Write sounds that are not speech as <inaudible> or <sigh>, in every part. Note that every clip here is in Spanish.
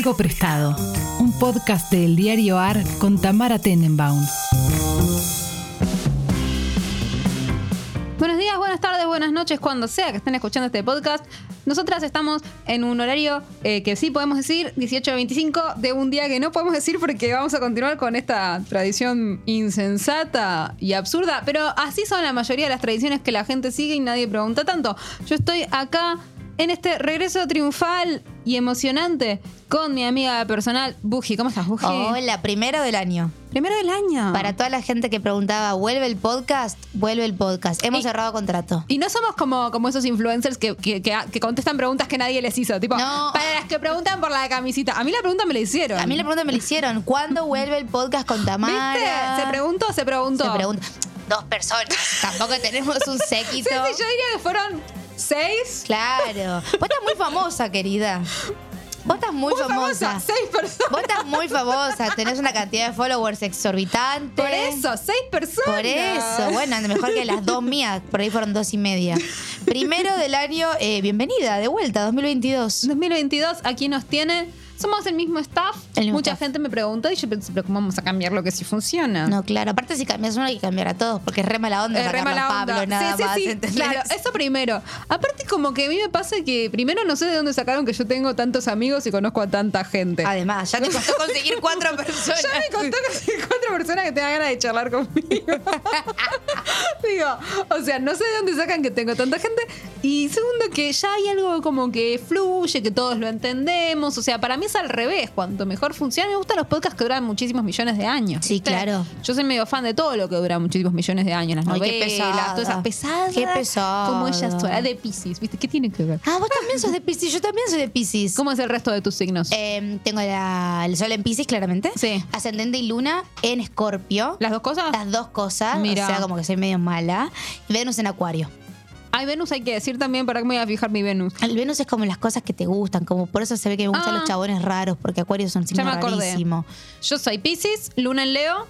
Algo Prestado, un podcast del diario AR con Tamara Tenenbaum. Buenos días, buenas tardes, buenas noches, cuando sea que estén escuchando este podcast. Nosotras estamos en un horario eh, que sí podemos decir, 18 a 25, de un día que no podemos decir porque vamos a continuar con esta tradición insensata y absurda, pero así son la mayoría de las tradiciones que la gente sigue y nadie pregunta tanto. Yo estoy acá en este regreso triunfal y emocionante con mi amiga personal, Buji. ¿Cómo estás, Buji? Hola, primero del año. Primero del año. Para toda la gente que preguntaba, ¿vuelve el podcast? Vuelve el podcast. Hemos Y- cerrado contrato. Y no somos como, como esos influencers que, que- que- que contestan preguntas que nadie les hizo. Tipo, No. para las que preguntan por la camisita. A mí la pregunta me la hicieron. A mí la pregunta me la hicieron. ¿Cuándo vuelve el podcast con Tamara? ¿Viste? ¿Se preguntó? Se preguntó. Se pregunta. Dos personas. Tampoco tenemos un <laughs> Sí, séquito. sí, yo diría que fueron seis. Claro. Vos estás muy famosa, querida. Vos estás muy, Muy famosa. Seis personas. Vos estás muy famosa. Tenés una cantidad de followers exorbitante. Por eso, seis personas. Por eso, bueno, mejor que las dos mías, por ahí fueron dos y media. Primero del año, eh, bienvenida, de vuelta, 2022. 2022, aquí nos tiene. Somos el mismo staff. El mismo Mucha staff. gente me preguntó y yo pensé, pero ¿cómo vamos a cambiar lo que sí funciona? No, claro, aparte si cambias uno hay que cambiar a todos, porque es re mala onda Eh, re mala Pablo, onda. nada sí, sí, más, sí, ¿entendés? Claro, eso primero. Aparte, como que a mí me pasa que primero no sé de dónde sacaron que yo tengo tantos amigos y conozco a tanta gente. Además, ya te <laughs> costó conseguir cuatro personas. Ya me contó casi cuatro personas que tengan ganas de charlar conmigo. <laughs> Digo, o sea, no sé de dónde sacan que tengo tanta gente. Y segundo, que ya hay algo como que fluye, que todos lo entendemos. O sea, para mí es al revés. Cuanto mejor funciona, me gustan los podcasts que duran muchísimos millones de años. Sí, ¿viste? claro. Yo soy medio fan de todo lo que dura muchísimos millones de años. Las Ay, qué novelas, pesada. todas esas pesadas. Qué pesada. Como ella sola, de Pisces, ¿viste? ¿Qué tiene que ver? Ah, vos también sos de Pisces, yo también soy de Pisces. ¿Cómo es el resto de tus signos? Eh, tengo la- el sol en Pisces, claramente. Sí. Ascendente y luna en Escorpio. ¿Las dos cosas? Las dos cosas. Mira. O sea, como que soy medio mala. Y Venus en Acuario. Hay Venus, hay que decir también, para que me voy a fijar mi Venus. El Venus es como las cosas que te gustan, como por eso se ve que me gustan Ah. los chabones raros, porque Acuario me acordé. rarísimos. Yo soy Pisces, Luna en Leo.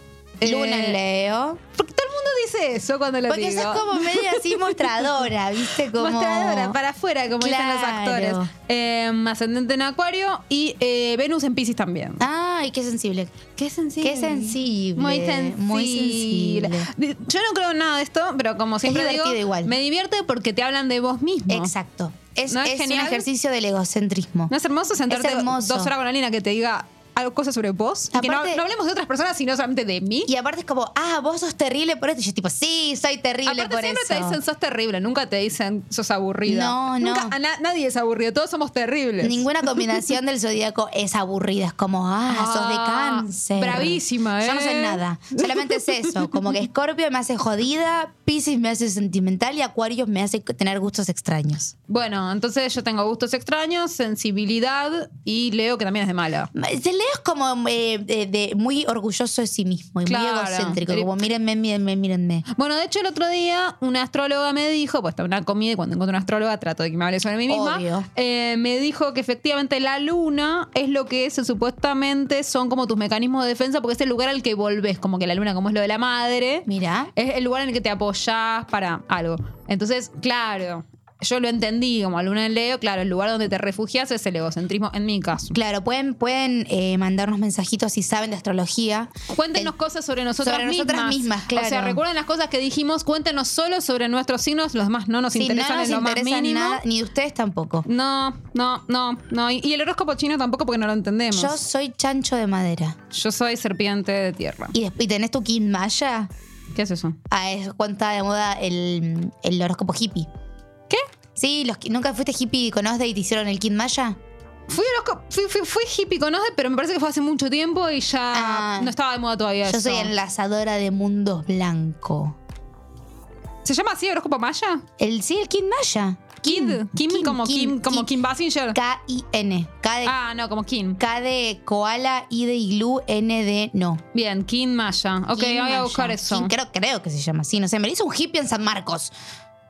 Luna Eh, en Leo. Porque todo el mundo dice eso cuando lo Porque digo. sos como media así <laughs> mostradora, ¿viste? Como... Mostradora, para afuera, como dicen los Claro. actores. Eh, ascendente en Acuario y eh, Venus en Pisces también. Ay, qué sensible. Qué sensible. Qué sensible. Muy sensible. Muy sensible. Yo no creo en nada de esto, pero como siempre digo, igual. me divierte porque te hablan de vos mismo. Exacto. Es, ¿No es es un ejercicio del egocentrismo. ¿No es hermoso sentarte hermoso. dos horas con alguien a que te diga cosas sobre vos? Y que no, Aparte- no hablemos de otras personas, sino solamente de mí. Y aparte es como, ah, vos sos terrible por esto. Y yo tipo, sí, soy terrible Aparte por siempre eso. te dicen sos terrible, nunca te dicen sos aburrida. No, no. Nunca- a na- nadie es aburrido, todos somos terribles. Ninguna <laughs> combinación del zodíaco es aburrida. Es como, ah, sos de Ah, cáncer. bravísima, Yo no sé ¿eh? nada. Solamente es eso. Como que Scorpio me hace jodida, Pisces me hace sentimental y Acuario me hace tener gustos extraños. Bueno, entonces yo tengo gustos extraños, sensibilidad y Leo que también es de mala. Se Leo es como eh, de, de muy orgulloso de sí mismo y Claro. muy egocéntrico. Como mírenme, mírenme, mírenme. Bueno, de hecho el otro día una astróloga me dijo, pues en una comida y cuando encuentro una astróloga trato de que me hable sobre mí misma, Obvio. eh, me dijo que efectivamente la luna es lo que es, supuestamente son como tus mecanismos de defensa porque es el lugar al que volvés, como que la luna como es lo de la madre, Mira. es el lugar en el que te apoyás para algo. Entonces, claro, yo lo entendí como luna en Leo, claro, el lugar donde te refugias es el egocentrismo en mi caso. Claro, pueden, pueden eh, mandarnos mensajitos si saben de astrología. Cuéntenos El- cosas sobre nosotras sobre mismas. nosotras mismas, claro. O sea, recuerden las cosas que dijimos, cuéntenos solo sobre nuestros signos, los demás no nos no interesan nos en lo más mínimo. nada, ni de ustedes tampoco. No, no, no, no. Y y el horóscopo chino tampoco porque no lo entendemos. Yo soy chancho de madera. Yo soy serpiente de tierra. ¿Y, después, y tenés tu Kim Maya? ¿Qué es eso? Ah, es está de moda el, el horóscopo hippie. ¿Qué? Sí, los, ¿nunca fuiste hippie con Osde y te hicieron el Kim Maya? Fui, horóscopo- fui, fui, fui hippie con Osde, pero me parece que fue hace mucho tiempo y ya Ah. no estaba de moda todavía Yo eso. soy enlazadora de mundos blanco. ¿Se llama así horóscopo maya? El, sí, el Kim Maya. Kid. Kim, como Kim, como Kim Basinger. K-I-N. K de, Ah, no, como Kim. K de koala, I de iglú, N de no. Bien, Kim Maya. Ok, voy a buscar eso. Creo que se llama así, no sé. Me lo hizo un hippie en San Marcos.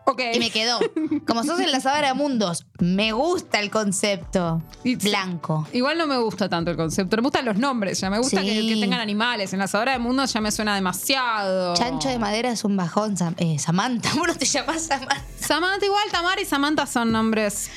Ok. Y me quedó. Como sos enlazadora de mundos, me gusta el concepto. Blanco. Igual no me gusta tanto el concepto. Me gustan los nombres. Ya me gusta Sí. que, que tengan animales. En la Sabora del Mundo ya me suena demasiado. Chancho de madera es un bajón. Eh, Samantha, <laughs> ¿cómo no te llamas Samantha? Samantha igual, Tamara y Samantha son nombres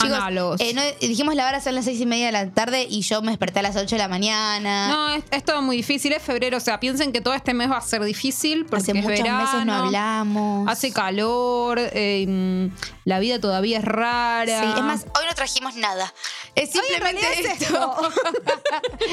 Chicos, Análogos. eh, no- dijimos la hora son las seis y media de la tarde y yo me desperté a las 8 de la mañana. No, es, es todo muy difícil. Es febrero. O sea, piensen que todo este mes va a ser difícil. Porque Hace es muchos verano, meses no hablamos. Hace calor. Eh, mm, la vida todavía es rara. Sí, es más, hoy no trajimos nada. Es simplemente realidad es esto.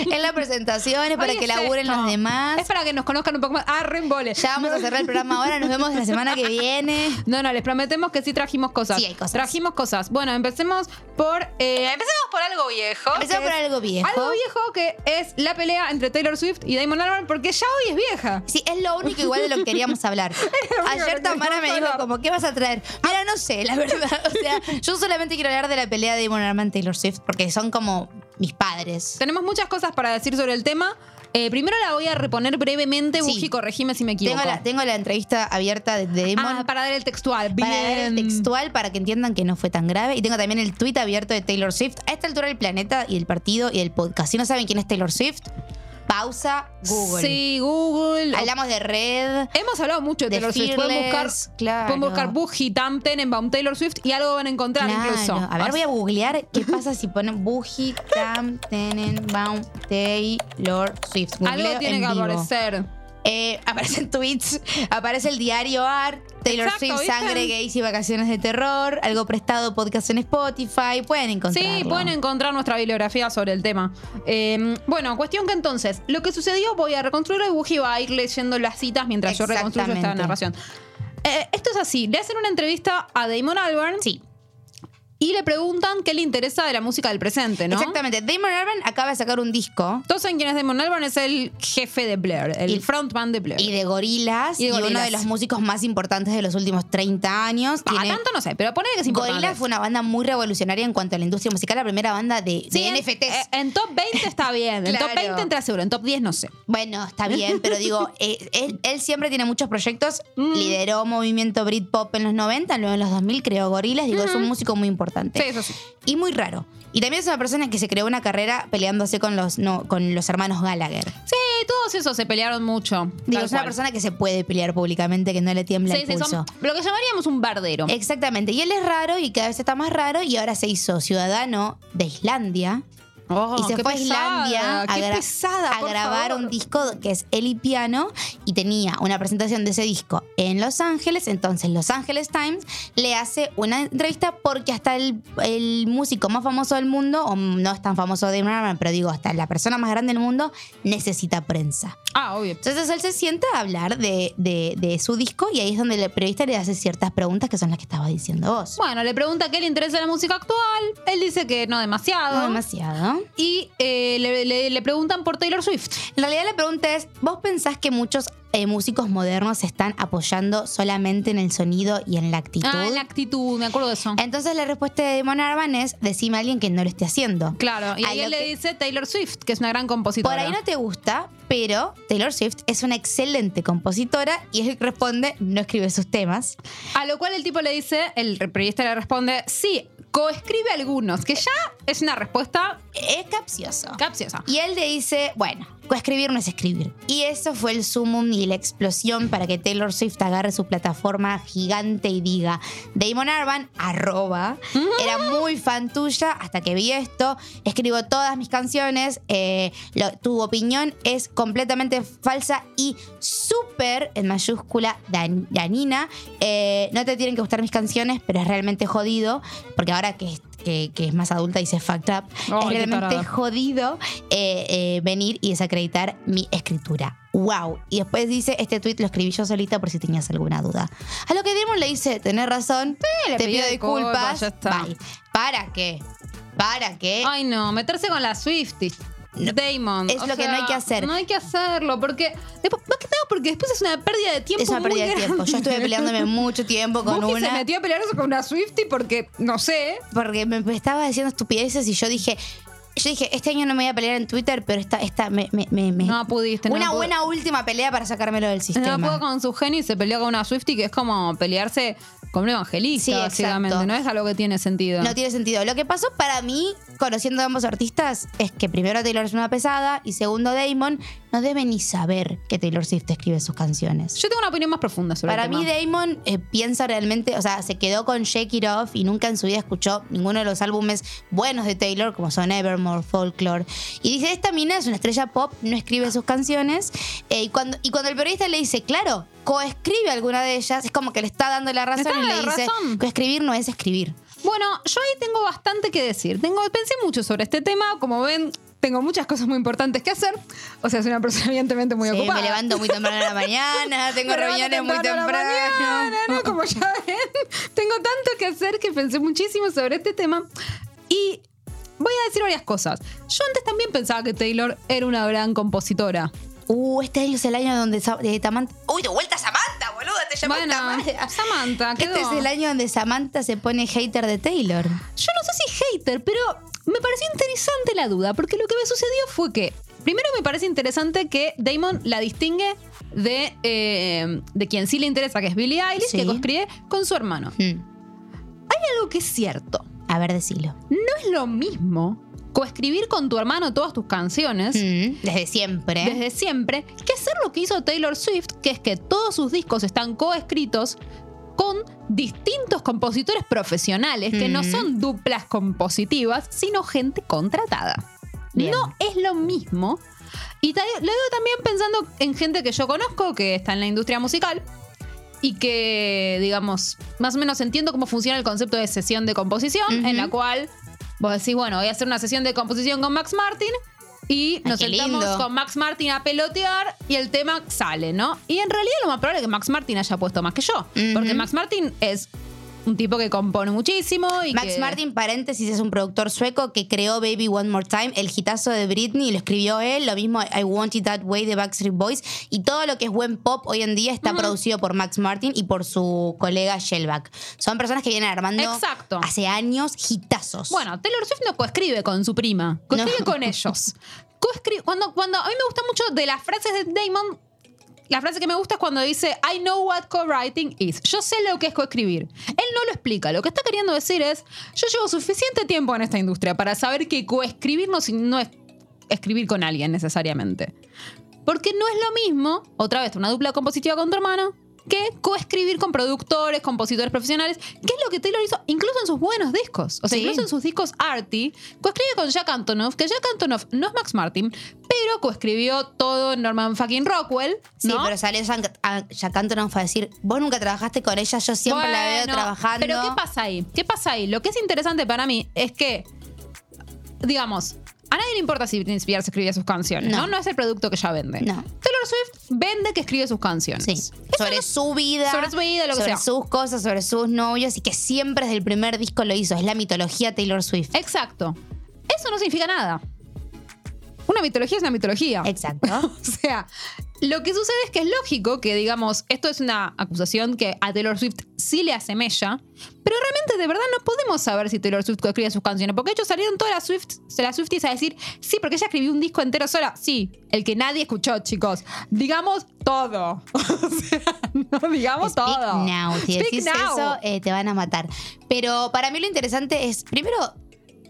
<laughs> es la presentación, es para Hoy que laburen esto. los demás. Es para que nos conozcan un poco más. Ah, reembole. Ya vamos a cerrar el programa ahora, nos vemos la semana que viene. <laughs> No, no, les prometemos que sí trajimos cosas. Sí, hay cosas. Trajimos cosas. Bueno, empecemos por. eh, empecemos por algo viejo. Empecemos por algo viejo. Algo viejo que es la pelea entre Taylor Swift y Damon Albarn, porque ya hoy es vieja. Sí, es lo único igual de lo que queríamos hablar. <laughs> Ayer Tamara me dijo como, ¿qué vas a traer? Mira, no sé, la <laughs> verdad. O sea, yo solamente quiero hablar de la pelea de Damon y Taylor Swift porque son como mis padres. Tenemos muchas cosas para decir sobre el tema. Eh, primero la voy a reponer brevemente, Sí. Buji, corregime si me equivoco. Tengo la, tengo la entrevista abierta de, de Damon Ah, para dar el textual. para ver el textual para que entiendan que no fue tan grave. Y tengo también el tweet abierto de Taylor Swift. A esta altura del planeta y el partido y el podcast. Si no saben quién es Taylor Swift, pausa, Google. Sí, Google. Hablamos de red. Hemos hablado mucho de De Taylor Swift. Pueden buscar, claro. pueden buscar Buji, Tam, Tenenbaum, Taylor Swift y algo van a encontrar Claro. incluso. A ver, voy a googlear qué <laughs> pasa si ponen Buji, Tam, Tenenbaum, Taylor Swift. Algo tiene en que vivo. aparecer. Eh, aparecen <laughs> tweets, aparece el diario Art, Taylor Exacto, Swift, ¿viste? Sangre, Gays y Vacaciones de Terror, algo prestado, podcast en Spotify, pueden encontrarlo. Sí, pueden encontrar nuestra bibliografía sobre el tema. Eh, bueno, cuestión que entonces, lo que sucedió, voy a reconstruirlo y Buji va a ir leyendo las citas mientras yo reconstruyo esta narración. Eh, esto es así, le hacen una entrevista a Damon Albarn Sí, y le preguntan qué le interesa de la música del presente, ¿no? exactamente. Damon Albarn acaba de sacar un disco Todos saben quién es Damon Albarn, es el jefe de Blair, el Y- frontman de Blair. y de Gorilas Y y, de uno Gorillaz. de los músicos más importantes de los últimos 30 años. Ah, Tiene- tanto no sé, pero ponele que es importante. Gorillaz fue una banda muy revolucionaria en cuanto a la industria musical, la primera banda de, de Sí, en- NFTs. eh, En, top 20 está bien. En top Claro. 20 entra seguro. En top 10 no sé. Bueno, está bien, pero digo, <laughs> eh, él, él siempre tiene muchos proyectos. Mm. Lideró movimiento Britpop en los 90, luego en los 2000 creó Gorilas. Digo, es un músico muy importante. Sí, eso sí. Y muy raro. Y también es una persona que se creó una carrera peleándose con los, no, con los hermanos Gallagher. Sí, todos esos se pelearon mucho. Digo, es una cual. persona que se puede pelear públicamente, que no le tiembla Sí, el sí, pulso. son lo que llamaríamos un bardero. Exactamente. Y él es raro y cada vez está más raro y ahora se hizo ciudadano de Islandia. Oh, y se fue a Islandia a, qué gra- pesada, a por grabar favor. un disco que es El y Piano y tenía una presentación de ese disco en Los Ángeles. Entonces Los Angeles Times le hace una entrevista porque hasta el, el músico más famoso del mundo, o no es tan famoso de Albarn, pero digo, hasta la persona más grande del mundo necesita prensa. Ah, obvio. Entonces él se sienta a hablar de, de- de su disco y ahí es donde el periodista le hace ciertas preguntas que son las que estaba diciendo vos. Bueno, le pregunta qué le interesa la música actual. Él dice que no demasiado. No demasiado. Y eh, le, le- le preguntan por Taylor Swift. En realidad la pregunta es, ¿vos pensás que muchos eh, músicos modernos se están apoyando solamente en el sonido y en la actitud? Ah, la actitud, me acuerdo de eso. Entonces la respuesta de Damon Albarn es, decime a alguien que no lo esté haciendo. Claro, y ahí él le dice Taylor Swift, que es una gran compositora. Por ahí no te gusta, pero Taylor Swift es una excelente compositora y él responde, no escribe sus temas. A lo cual el tipo le dice, el periodista le responde, sí, coescribe algunos, que ya es una respuesta Es capcioso. capciosa. Y él le dice, bueno, escribir no es escribir. Y eso fue el sumum y la explosión para que Taylor Swift agarre su plataforma gigante y diga, Damon Arban, arroba, era muy fan tuya hasta que vi esto, escribo todas mis canciones, eh, lo- tu opinión es completamente falsa y súper, en mayúscula, dan- danina. Eh, no te tienen que gustar mis canciones, pero es realmente jodido, porque ahora que... Que, que es más adulta dice fucked up, es realmente tarada. jodido eh, eh, venir y desacreditar mi escritura. ¡Wow! Y después dice, este tweet lo escribí yo solita por si tenías alguna duda. A lo que Damon le dice, tenés razón, te pido disculpas, ya está. Bye. ¿Para qué? ¿Para qué? Ay, no, meterse con la Damon. Es lo que no hay que hacer. No hay que hacerlo, porque. Después, más que nada porque después es una pérdida de tiempo. es una pérdida de tiempo. Yo estuve peleándome mucho tiempo con Buffy una... se metió a pelearse con una Swiftie porque, no sé. Porque me, estaba diciendo estupideces y yo dije... Yo dije, este año no me voy a pelear en Twitter, pero esta, esta me, me, me- No pudiste, Una buena última pelea para sacármelo del sistema. No pudo con su genio y se peleó con una Swiftie que es como pelearse con un evangelista, Sí, básicamente. No es algo que tiene sentido. No tiene sentido. Lo que pasó para mí, conociendo a ambos artistas, es que primero Taylor es una pesada y segundo Damon no debe ni saber que Taylor Swift escribe sus canciones. Yo tengo una opinión más profunda sobre Para el mí. Damon eh, piensa realmente, o sea, se quedó con Shake It Off y nunca en su vida escuchó ninguno de los álbumes buenos de Taylor, como son Evermore, Folklore. Y dice: Esta mina es una estrella pop, no escribe sus canciones. Eh, y, cuando, y cuando el periodista le dice, claro, coescribe alguna de ellas, es como que le está dando la razón y le dice: razón. coescribir no es escribir. Bueno, yo ahí tengo bastante que decir. Tengo, pensé mucho sobre este tema. Como ven, tengo muchas cosas muy importantes que hacer. O sea, soy una persona <laughs> evidentemente muy Sí, ocupada. me levanto muy temprano en la mañana, <laughs> tengo Me reuniones muy a temprano. mañana, ¿no? Como ya ven, <laughs> tengo tanto que hacer que pensé muchísimo sobre este tema. Y voy a decir varias cosas. Yo antes también pensaba que Taylor era una gran compositora. Uh, este año es el año donde Sa- de Tamanta. Uy, de vuelta Samantha, boluda, te llamo Bueno, Samantha. Samantha, quedó. Este es el año donde Samantha se pone hater de Taylor. Yo no sé si hater, pero me pareció interesante la duda, porque lo que me sucedió fue que, primero me parece interesante que Damon la distingue de, eh, de quien sí le interesa, que es Billie Eilish, Sí. que coescribe con su hermano. Hmm. Hay algo que es cierto. A ver, decilo. No es lo mismo coescribir con tu hermano todas tus canciones. Desde siempre. desde siempre que hacer lo que hizo Taylor Swift, que es que todos sus discos están coescritos con distintos compositores profesionales que no Ujú. son duplas compositivas, sino gente contratada. Bien. No es lo mismo. Y lo digo también pensando en gente que yo conozco, que está en la industria musical, y que, digamos, más o menos entiendo cómo funciona el concepto de sesión de composición, en la cual vos decís, bueno, voy a hacer una sesión de composición con Max Martin y nos sentamos lindo. con Max Martin a pelotear y el tema sale, ¿no? Y en realidad lo más probable es que Max Martin haya puesto más que yo, porque Max Martin es un tipo que compone muchísimo y Max que- Martin, paréntesis, es un productor sueco que creó Baby One More Time, el hitazo de Britney, lo escribió él, lo mismo I Want It That Way de Backstreet Boys, y todo lo que es buen pop hoy en día está producido por Max Martin y por su colega Shellback. Son personas que vienen armando Exacto. hace años hitazos. Bueno, Taylor Swift no coescribe con su prima, coescribe No. con ellos. Cuando, cuando a mí me gusta mucho de las frases de Damon, la frase que me gusta es cuando dice I know what co-writing is. Yo sé lo que es coescribir. Él no lo explica. Lo que está queriendo decir es, yo llevo suficiente tiempo en esta industria para saber que coescribir no, no es escribir con alguien necesariamente. Porque no es lo mismo, otra vez, una dupla compositiva con tu hermano, que coescribir con productores, compositores profesionales, que es lo que Taylor hizo incluso en sus buenos discos. O sea, Sí. incluso en sus discos arty, coescribe con Jack Antonoff, que Jack Antonoff no es Max Martin, pero coescribió todo Norman fucking Rockwell. Sí, pero salió Jack a- Jack Antonoff a decir, vos nunca trabajaste con ella, yo siempre la veo trabajando. Pero ¿qué pasa ahí? ¿Qué pasa ahí? Lo que es interesante para mí es que, digamos, a nadie le importa si Britney Spears escribía sus canciones, ¿no? No. No, es el producto que ella vende. No. Taylor Swift vende que escribe sus canciones. Sí, Eso sobre no- su vida. sobre su vida, lo que sobre sea. sus cosas, sobre sus novios y que siempre desde el primer disco lo hizo. Es la mitología Taylor Swift. Exacto. Eso no significa nada. Una mitología es una mitología. Exacto. <laughs> O sea, lo que sucede es que es lógico que, digamos, esto es una acusación que a Taylor Swift sí le asemella, pero realmente de verdad no podemos saber si Taylor Swift escribe sus canciones, porque de hecho salieron todas las, Swift, las Swifties a decir, sí, porque ella escribió un disco entero sola. Sí, el que nadie escuchó, chicos. Digamos todo. <laughs> O sea, no digamos Speak todo. now. Si Speak decís now. eso, eh, te van a matar. Pero para mí lo interesante es, primero,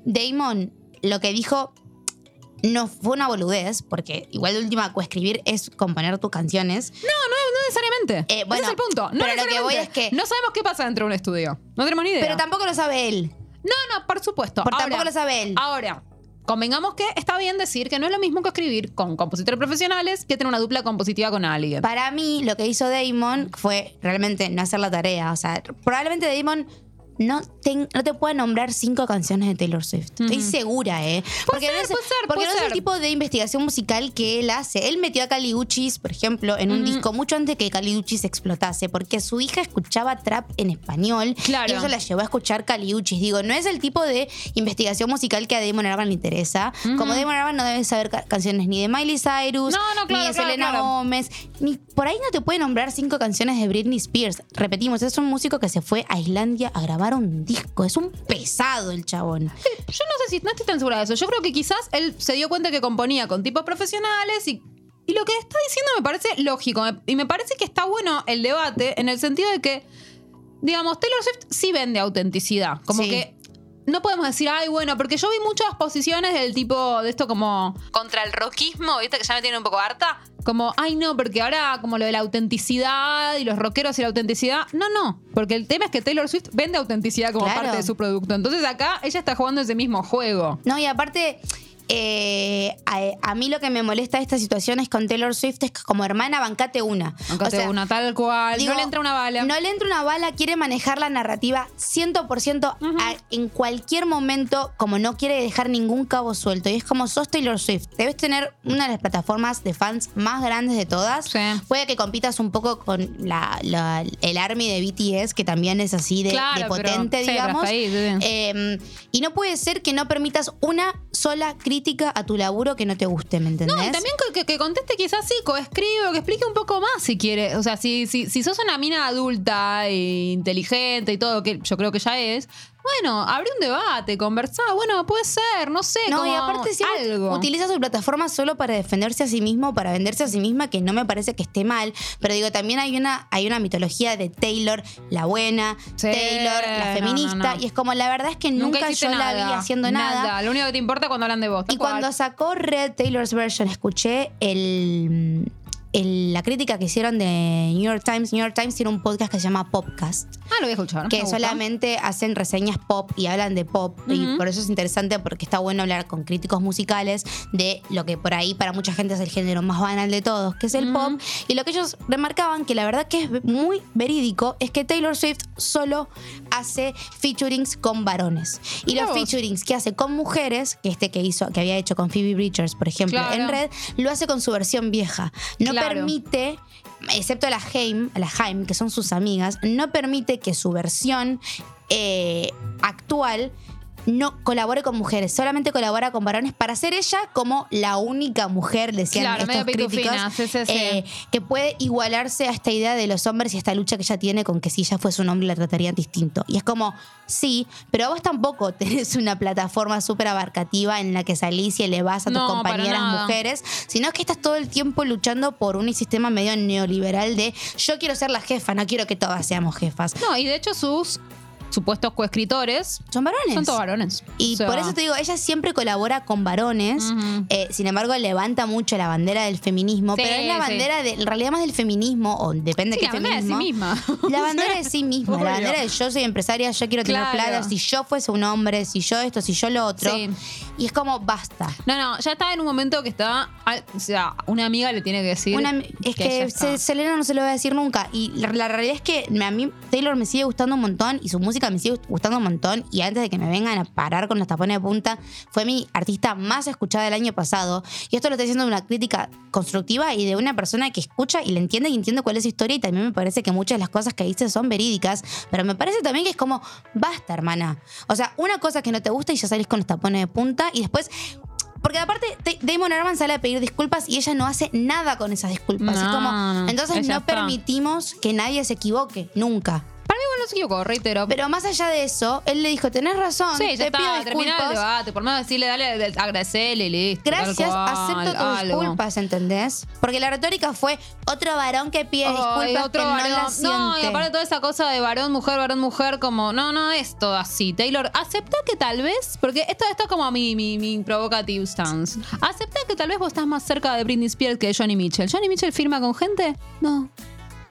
Damon lo que dijo no fue una boludez, porque igual de última coescribir es componer tus canciones. No, no, no necesariamente. Eh, bueno, Ese es el punto. No pero lo que voy es que- No sabemos qué pasa dentro de un estudio. No tenemos ni idea. Pero tampoco lo sabe él. No, no, por supuesto. Ahora- tampoco lo sabe él. Ahora, convengamos que está bien decir que no es lo mismo que escribir con compositores profesionales que tener una dupla compositiva con alguien. Para mí, lo que hizo Damon fue realmente no hacer la tarea. O sea, probablemente Damon no, te, no te pueda nombrar cinco canciones de Taylor Swift. Estoy segura, ¿eh? Porque, ser, no es, puede ser, porque puede no es ser. el tipo de investigación musical que él hace. Él metió a Kali Uchis, por ejemplo, en un disco mucho antes que Kali Uchis explotase, porque su hija escuchaba trap en español Claro. y eso la llevó a escuchar Kali Uchis. Digo, no es el tipo de investigación musical que a Damon Albarn le interesa. Como Damon Albarn no debe saber ca- canciones ni de Miley Cyrus, No, no, claro, ni de claro, Selena. Gómez, ni por ahí no te puede nombrar cinco canciones de Britney Spears. Repetimos, es un músico que se fue a Islandia a grabar un disco. Es un pesado el chabón. <laughs> Yo no sé si no estoy tan segura de eso. Yo creo que quizás él se dio cuenta que componía con tipos profesionales y, y lo que está diciendo me parece lógico. Y me parece que está bueno el debate en el sentido de que, digamos, Taylor Swift sí vende autenticidad. Como Sí. que no podemos decir, ay, bueno, porque yo vi muchas posiciones del tipo de esto como contra el rockismo, viste, que ya me tiene un poco harta. Como, ay, no, porque ahora como lo de la autenticidad y los rockeros y la autenticidad. No, no, porque el tema es que Taylor Swift vende autenticidad como Claro. parte de su producto. Entonces acá ella está jugando ese mismo juego. No, y aparte, eh, a, a mí lo que me molesta de esta situación es con Taylor Swift es que como hermana bancate una. O sea, una tal cual. digo, no le entra una bala. No le entra una bala, quiere manejar la narrativa 100% a- en cualquier momento, como no quiere dejar ningún cabo suelto. Y es como sos Taylor Swift. Debes tener una de las plataformas de fans más grandes de todas. Sí. Puede que compitas un poco con la, la- el army de BTS, que también es así de, Claro, de pero- potente, pero digamos. ahí, sí, sí. Eh, y no puede ser que no permitas una sola crítica a tu laburo que no te guste, ¿me entendés? No, y también que, que- que conteste quizás sí, coescribe o que explique un poco más si quiere. O sea, si, si, si sos una mina adulta e inteligente y todo, que yo creo que ya es, bueno, abre un debate, conversá, bueno, puede ser, no sé, No, como y aparte algo. utiliza su plataforma solo para defenderse a sí mismo, para venderse a sí misma, que no me parece que esté mal. Pero digo, también hay una, hay una mitología de Taylor, la buena, Sí, Taylor, la feminista. no, no. Y es como, la verdad es que nunca, hiciste yo la vi nada, haciendo nada. Lo único que te importa cuando hablan de vos. Y cuando sacó Red Taylor's Version, escuché el, el- la crítica que hicieron de New York Times. New York Times tiene un podcast que se llama Popcast. Ah, lo voy a escuchar. que gusta. solamente hacen reseñas pop y hablan de pop. Y por eso es interesante porque está bueno hablar con críticos musicales de lo que por ahí para mucha gente es el género más banal de todos, que es el pop. Y lo que ellos remarcaban, que la verdad que es muy verídico, es que Taylor Swift solo hace featurings con varones. Y los vos. featurings que hace con mujeres, que este que hizo, que había hecho con Phoebe Bridgers, por ejemplo, Claro. en Red, lo hace con su versión vieja. No Claro. permite excepto a la Haim, a la Haim, que son sus amigas, no permite que su versión eh, actual no colabore con mujeres, solamente colabora con varones para ser ella como la única mujer, decían Claro, estos críticos, sí, sí, sí. eh, que puede igualarse a esta idea de los hombres y esta lucha que ella tiene con que si ella fuese un hombre la tratarían distinto. Y es como, sí, pero vos tampoco <laughs> tenés una plataforma súper abarcativa en la que salís y elevás a tus No, compañeras mujeres, sino que estás todo el tiempo luchando por un sistema medio neoliberal de yo quiero ser la jefa, no quiero que todas seamos jefas. No, y de hecho sus supuestos coescritores Son varones. son todos varones. Y O sea, por eso te digo, ella siempre colabora con varones, eh, sin embargo levanta mucho la bandera del feminismo, Sí, pero es la sí. bandera de, en realidad más del feminismo, o depende Sí, de la qué bandera de sí feminismo. misma. <laughs> La bandera de sí misma, Obvio. la bandera de yo soy empresaria, yo quiero tener Claro. plata, si yo fuese un hombre, si yo esto, si yo lo otro. Y es como, basta. No, no, ya está en un momento que está. O sea, una amiga le tiene que decir. Una- es que se- Selena no se lo va a decir nunca. Y la, la realidad es que a mí Taylor me sigue gustando un montón y su música me sigue gustando un montón. Y antes de que me vengan a parar con los tapones de punta, fue mi artista más escuchada del año pasado. Y esto lo estoy diciendo de una crítica constructiva y de una persona que escucha y le entiende y entiende cuál es su historia. Y también me parece que muchas de las cosas que dice son verídicas. Pero me parece también que es como, basta, hermana. O sea, una cosa que no te gusta y ya salís con los tapones de punta y después. Porque aparte, Damon Arman sale a pedir disculpas y ella no hace nada con esas disculpas. es como, entonces no permitimos que nadie se equivoque, nunca. Para mí, igual no se equivocó, reitero. Pero más allá de eso, él le dijo, tenés razón, sí, ya te pido está, termina el debate. Por más decirle, dale, agradecerle y listo. Gracias, cual, acepto tus algo. disculpas, ¿entendés? Porque la retórica fue otro varón que pide disculpas otro que no varón. la siente. No, y aparte toda esa cosa de varón, mujer, varón, mujer, como, no, no es todo así. Taylor, acepta que tal vez, porque esto, esto es como mi, mi, mi provocative stance. Acepta que tal vez vos estás más cerca de Britney Spears que de Johnny Mitchell. ¿Johnny Mitchell firma con gente? No.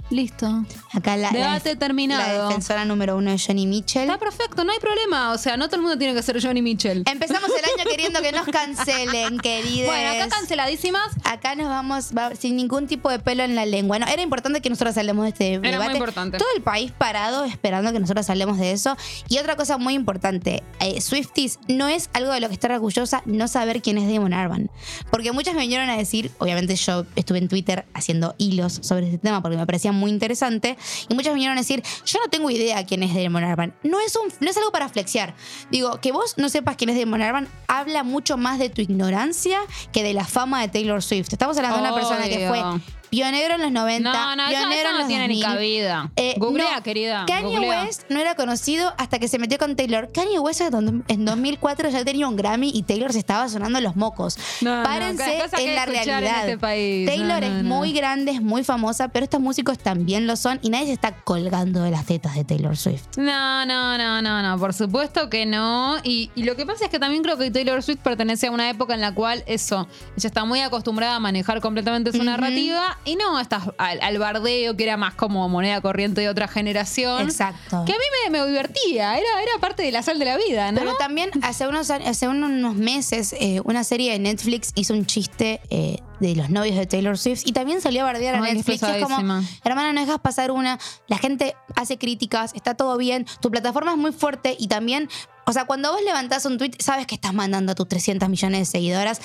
Listo. Acá la, la Debate def- terminado. La defensora número uno de Johnny Mitchell. Está perfecto, no hay problema. O sea, no todo el mundo tiene que ser Johnny Mitchell. Empezamos el año queriendo que nos cancelen, <laughs> queridos. Bueno, acá canceladísimas. Acá nos vamos va- sin ningún tipo de pelo en la lengua. No, era importante que nosotros hablemos de este muy debate. importante. Todo el país parado esperando que nosotros hablemos de eso. Y otra cosa muy importante, eh, Swifties, no es algo de lo que estar orgullosa no saber quién es Damon Arban. Porque muchas me vinieron a decir, obviamente yo estuve en Twitter haciendo hilos sobre este tema porque me parecía muy interesante. Y muchas vinieron a decir, yo no tengo idea quién es Damon Arban. No es, un, no es algo para flexiar. Digo, que vos no sepas quién es Damon Arban habla mucho más de tu ignorancia que de la fama de Taylor Swift. Estamos hablando de una persona que fue. Pionero en los 90. No, no, eso, eso no tiene ni 2000. cabida. Eh, Googlea, no, querida. Kanye googlea. West no era conocido hasta que se metió con Taylor. Kanye West en en 2004 ya tenía un Grammy y Taylor se estaba sonando los mocos. No, no, Párense cosas que en la en realidad. este país. Taylor No, no, es no. muy grande, es muy famosa, pero estos músicos también lo son y nadie se está colgando de las tetas de Taylor Swift. No, no, no, no, no, por supuesto que no. Y, y lo que pasa es que también creo que Taylor Swift pertenece a una época en la cual eso, ella está muy acostumbrada a manejar completamente su narrativa y no está al, al bardeo que era más como moneda corriente de otra generación. Exacto. Que a mí me, me divertía, era, era parte de la sal de la vida, ¿no? Pero también hace unos, hace unos meses eh, una serie de Netflix hizo un chiste eh, de los novios de Taylor Swift y también salió a bardear a Ay, Netflix. Es como, hermana, no dejas pasar una, la gente hace críticas, está todo bien, tu plataforma es muy fuerte y también, o sea, cuando vos levantás un tweet, sabes que estás mandando a tus 300 millones de seguidoras.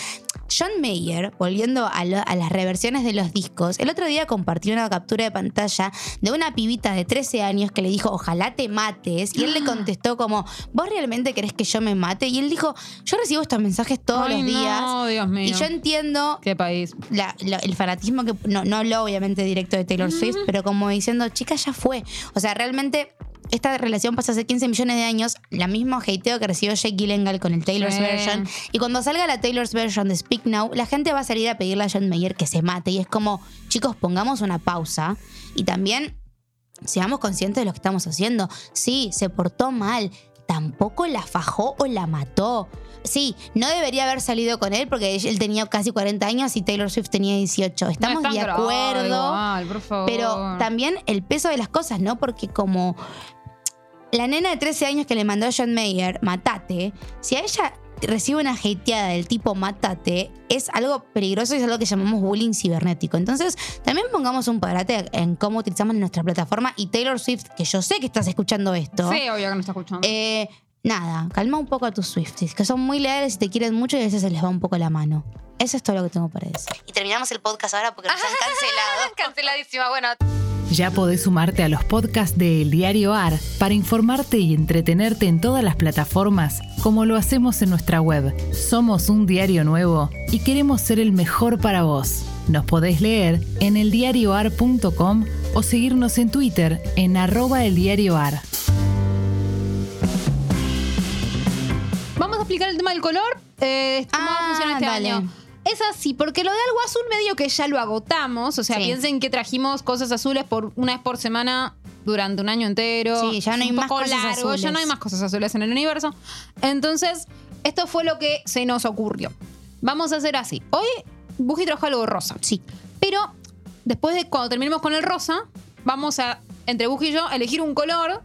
John Mayer, volviendo a, lo- a las reversiones de los discos, el otro día compartió una captura de pantalla de una pibita de 13 años que le dijo, ojalá te mates. Y él le <gasps> contestó como, ¿vos realmente querés que yo me mate? Y él dijo, yo recibo estos mensajes todos Ay, los días. No, Dios mío. Y yo entiendo Qué país. la- la- el fanatismo que no, no habló obviamente directo de Taylor Swift, pero como diciendo, chica, ya fue. O sea, realmente esta relación pasó hace 15 millones de años, la misma hateo que recibió Jake Gyllenhaal con el Taylor's Sí. version. Y cuando salga la Taylor's version de Speak Now, la gente va a salir a pedirle a John Mayer que se mate. Y es como, chicos, pongamos una pausa y también seamos conscientes de lo que estamos haciendo. Sí, se portó mal. Tampoco la fajó o la mató. Sí, no debería haber salido con él porque él tenía casi 40 años y Taylor Swift tenía 18. Estamos No es de grave acuerdo. igual. Pero también el peso de las cosas, ¿no? Porque como la nena de 13 años que le mandó a John Mayer, matate, si a ella recibe una hateada del tipo matate, es algo peligroso y es algo que llamamos bullying cibernético. Entonces, también pongamos un parate en cómo utilizamos nuestra plataforma y Taylor Swift, que yo sé que estás escuchando esto. Sí, obvio que no está escuchando. eh, nada, calma un poco a tus Swifties, que son muy leales y te quieren mucho y a veces se les va un poco la mano. Eso es todo lo que tengo para decir. Y terminamos el podcast ahora porque nos han <laughs> cancelado. Canceladísima, bueno. Ya podés sumarte a los podcasts de El Diario AR para informarte y entretenerte en todas las plataformas, como lo hacemos en nuestra web. Somos un diario nuevo y queremos ser el mejor para vos. Nos podés leer en eldiarioar.com o seguirnos en Twitter en arroba eldiarioar. Vamos a explicar el tema del color. Eh, cómo Ah, funciona este dale. año. Es así, porque lo de algo azul medio que ya lo agotamos. O sea, Sí. piensen que trajimos cosas azules por una vez por semana durante un año entero. Sí, ya no hay un más poco cosas largo, azules. ya no hay más cosas azules en el universo. Entonces, esto fue lo que se nos ocurrió. Vamos a hacer así. Hoy Buji trajo algo rosa. Sí. Pero después de cuando terminemos con el rosa, vamos a, entre Buji y yo, elegir un color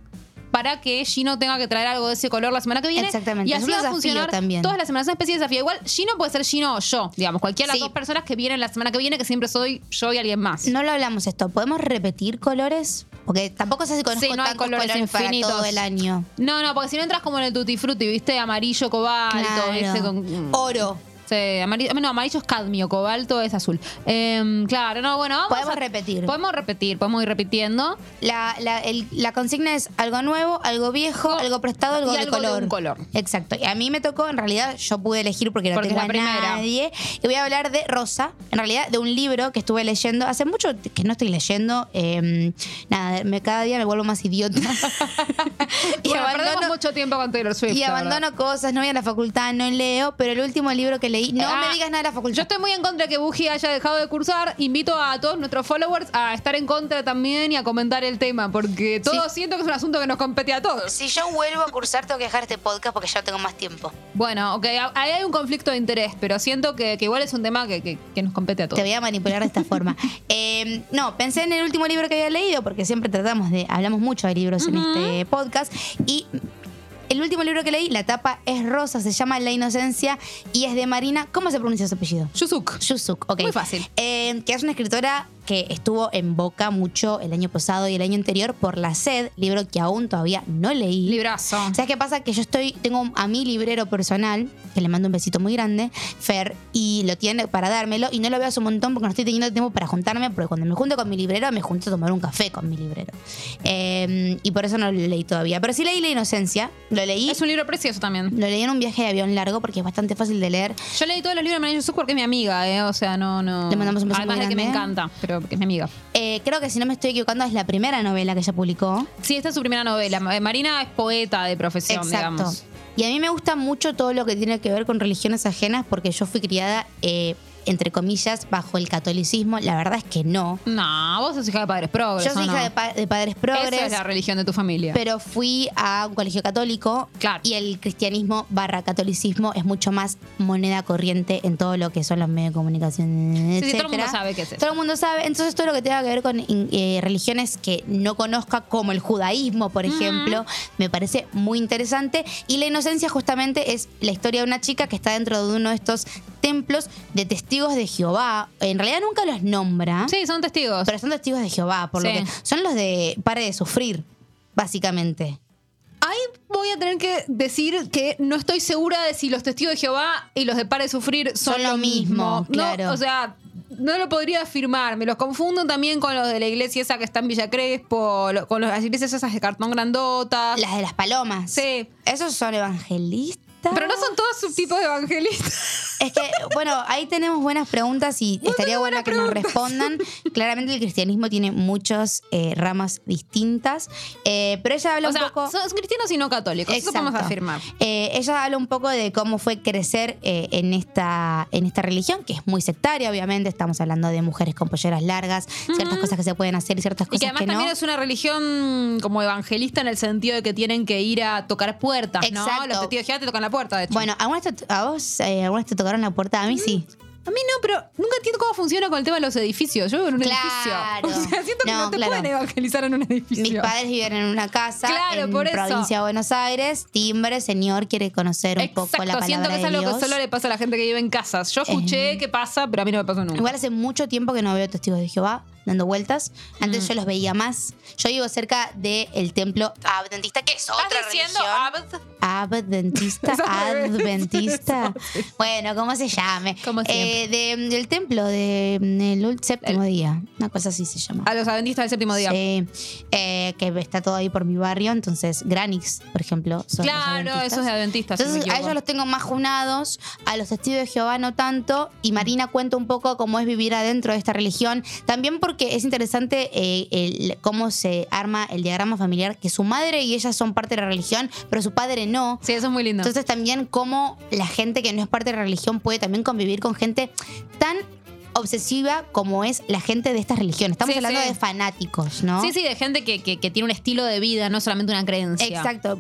para que Gino tenga que traer algo de ese color la semana que viene. Exactamente, Y así va a funcionar también. todas las semanas. Es una especie de desafío. Igual Gino puede ser Gino o yo, digamos, cualquiera de Sí. las dos personas que vienen la semana que viene, que siempre soy yo y alguien más. No lo hablamos esto. ¿Podemos repetir colores? Porque tampoco sé si conozco Sí, no tantos colores colores, para infinitos. todo el año. No, no, porque si no entras como en el Tutti Frutti, ¿viste? Amarillo, cobalto, Claro. ese con. Oro. Sí, amarillo, no, amarillo es cadmio, cobalto es azul. Em, claro, no, bueno, vamos Podemos a- repetir. Podemos repetir, podemos ir repitiendo. La, la- el- la consigna es algo nuevo, algo viejo, algo prestado, algo y de algo de color. un color. Exacto. Y a mí me tocó, en realidad, yo pude elegir porque no Porque tengo la a primera. nadie. Y voy a hablar de Rosa, en realidad, de un libro que estuve leyendo. Hace mucho que no estoy leyendo. eh, nada, me, cada día me vuelvo más idiota. <laughs> y Bueno, abandono, mucho tiempo con Taylor Swift. y abandono cosas, no voy a la facultad, no leo, pero el último libro que leí, no Ah, me digas nada de la facultad. Yo estoy muy en contra de que Buji haya dejado de cursar. Invito a todos nuestros followers a estar en contra también y a comentar el tema, porque todo siento que es un asunto que nos compete a todos. Si yo vuelvo a cursar, tengo que dejar este podcast porque ya no tengo más tiempo. Bueno, ok, ahí hay un conflicto de interés, pero siento que, que igual es un tema que, que- que nos compete a Te todos. voy a manipular de esta forma. <laughs> Eh, no, pensé en el último libro que había leído, porque siempre tratamos de, hablamos mucho de libros en este podcast. Y el último libro que leí, la tapa es rosa, se llama La Inocencia y es de Marina. ¿Cómo se pronuncia su apellido? Yusuk. Yusuk, ok. Muy fácil. Eh, que es una escritora que estuvo en boca mucho el año pasado y el año anterior por La Sed, libro que aún todavía no leí. Librazo. ¿Sabes qué pasa? Que yo estoy, tengo a mi librero personal, que le mando un besito muy grande, Fer, y lo tiene para dármelo, y no lo veo hace un montón porque no estoy teniendo tiempo para juntarme, porque cuando me junto con mi librero, me junto a tomar un café con mi librero. Eh, y por eso no lo leí todavía. Pero sí leí La Inocencia, lo leí. Es un libro precioso también. Lo leí en un viaje de avión largo porque es bastante fácil de leer. Yo leí todos los libros de María Yusuf porque es mi amiga, ¿eh? O sea, no, no. Le mandamos un beso Además muy de que me encanta, pero porque es mi amiga. Eh, creo que si no me estoy equivocando es la primera novela que ella publicó. Sí, esta es su primera novela. Ma- Marina es poeta de profesión, Exacto. digamos. Y a mí me gusta mucho todo lo que tiene que ver con religiones ajenas porque yo fui criada, eh, entre comillas, bajo el catolicismo. La verdad es que no. No, vos sos hija de padres progres. Yo soy ¿o hija no? de, pa- de padres progres. Esa es la religión de tu familia. pero fui a un colegio católico Claro. y el cristianismo barra catolicismo es mucho más moneda corriente en todo lo que son los medios de comunicación, Sí, sí, todo el mundo sabe qué es eso. Todo el mundo sabe. Entonces todo lo que tenga que ver con eh, religiones que no conozca, como el judaísmo, por ejemplo, me parece muy interesante. Y la inocencia justamente es la historia de una chica que está dentro de uno de estos templos de testigos de Jehová. En realidad nunca los nombra. Sí, son testigos. Pero son testigos de Jehová, por Sí. lo que son los de pare de sufrir, básicamente. Ahí voy a tener que decir que no estoy segura de si los testigos de Jehová y los de Pare de Sufrir son, Son lo mismo, No, claro. o sea, no lo podría afirmar. Me los confundo también con los de la iglesia esa que está en Villa Crespo, lo- con las iglesias esas de cartón grandotas. Las de las palomas. Sí. Esos son evangelistas. Pero no son todos subtipos de evangelistas. Es que, bueno, ahí tenemos buenas preguntas y estaría bueno que nos respondan. <laughs> Claramente el cristianismo tiene muchas eh, ramas distintas, eh, pero ella habla O un sea, poco... son cristianos y no católicos. Eso podemos Exacto. afirmar. Eh, ella habla un poco de cómo fue crecer en, esta, en esta religión, que es muy sectaria, obviamente. Estamos hablando de mujeres con polleras largas, ciertas cosas que se pueden hacer y ciertas Y cosas que además que también no. es una religión como evangelista en el sentido de que tienen que ir a tocar puertas, ¿no? Exacto. Los testigos de te tocan la puerta, de hecho. Bueno, ¿alguna vez te- ¿a vos eh, alguna vez te tocaron la puerta? A mí sí. A mí no, pero nunca entiendo cómo funciona con el tema de los edificios. Yo vivo en un Claro. edificio. <laughs> O sea, siento que No, no te claro. pueden evangelizar en un edificio. Mis padres viven en una casa Claro, en por eso. provincia de Buenos Aires. Timbre, señor, quiere conocer un poco la Exacto, palabra siento que es de algo Dios. que solo le pasa a la gente que vive en casas. Yo escuché que pasa, pero a mí no me pasó nunca. Igual hace mucho tiempo que no veo testigos de Jehová dando vueltas. Antes Mm. yo los veía más. Yo vivo cerca del templo adventista, que es otra ¿Estás diciendo religión. <laughs> Adventista, <laughs> adventista. Bueno, ¿cómo se llame? Como Eh, de- del templo del séptimo día. Una cosa así se llama. A los adventistas del séptimo día. Sí, eh, que está todo ahí por mi barrio. Entonces, Granix, por ejemplo. son Claro, esos de adventistas. si Entonces, a ellos los tengo más junados, a los testigos de Jehová no tanto. Y Marina cuenta un poco cómo es vivir adentro de esta religión. También porque es interesante eh, el- cómo se arma el diagrama familiar, que su madre y ella son parte de la religión, pero su padre no. Sí, eso es muy lindo. Entonces también cómo la gente que no es parte de la religión puede también convivir con gente tan obsesiva como es la gente de estas religiones. Estamos Sí, hablando sí. de fanáticos, ¿no? Sí, sí, de gente que, que- que tiene un estilo de vida, no solamente una creencia. Exacto.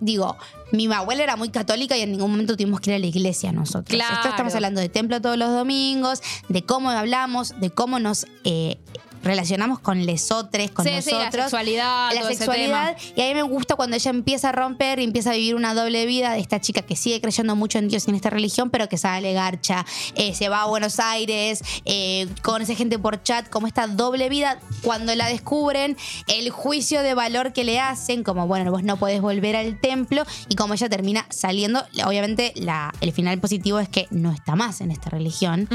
Digo, mi abuela era muy católica y en ningún momento tuvimos que ir a la iglesia nosotros. Claro. Esto estamos hablando de templo todos los domingos, de cómo hablamos, de cómo nos eh, relacionamos con lesotres, con sí, sí, nosotros. la sexualidad, la todo ese sexualidad. y a mí me gusta cuando ella empieza a romper y empieza a vivir una doble vida de esta chica que sigue creyendo mucho en Dios y en esta religión pero que sale garcha eh, se va a Buenos Aires eh, conoce gente por chat como esta doble vida. Cuando la descubren el juicio de valor que le hacen como bueno vos no podés volver al templo y como ella termina saliendo obviamente la, el final positivo es que no está más en esta religión.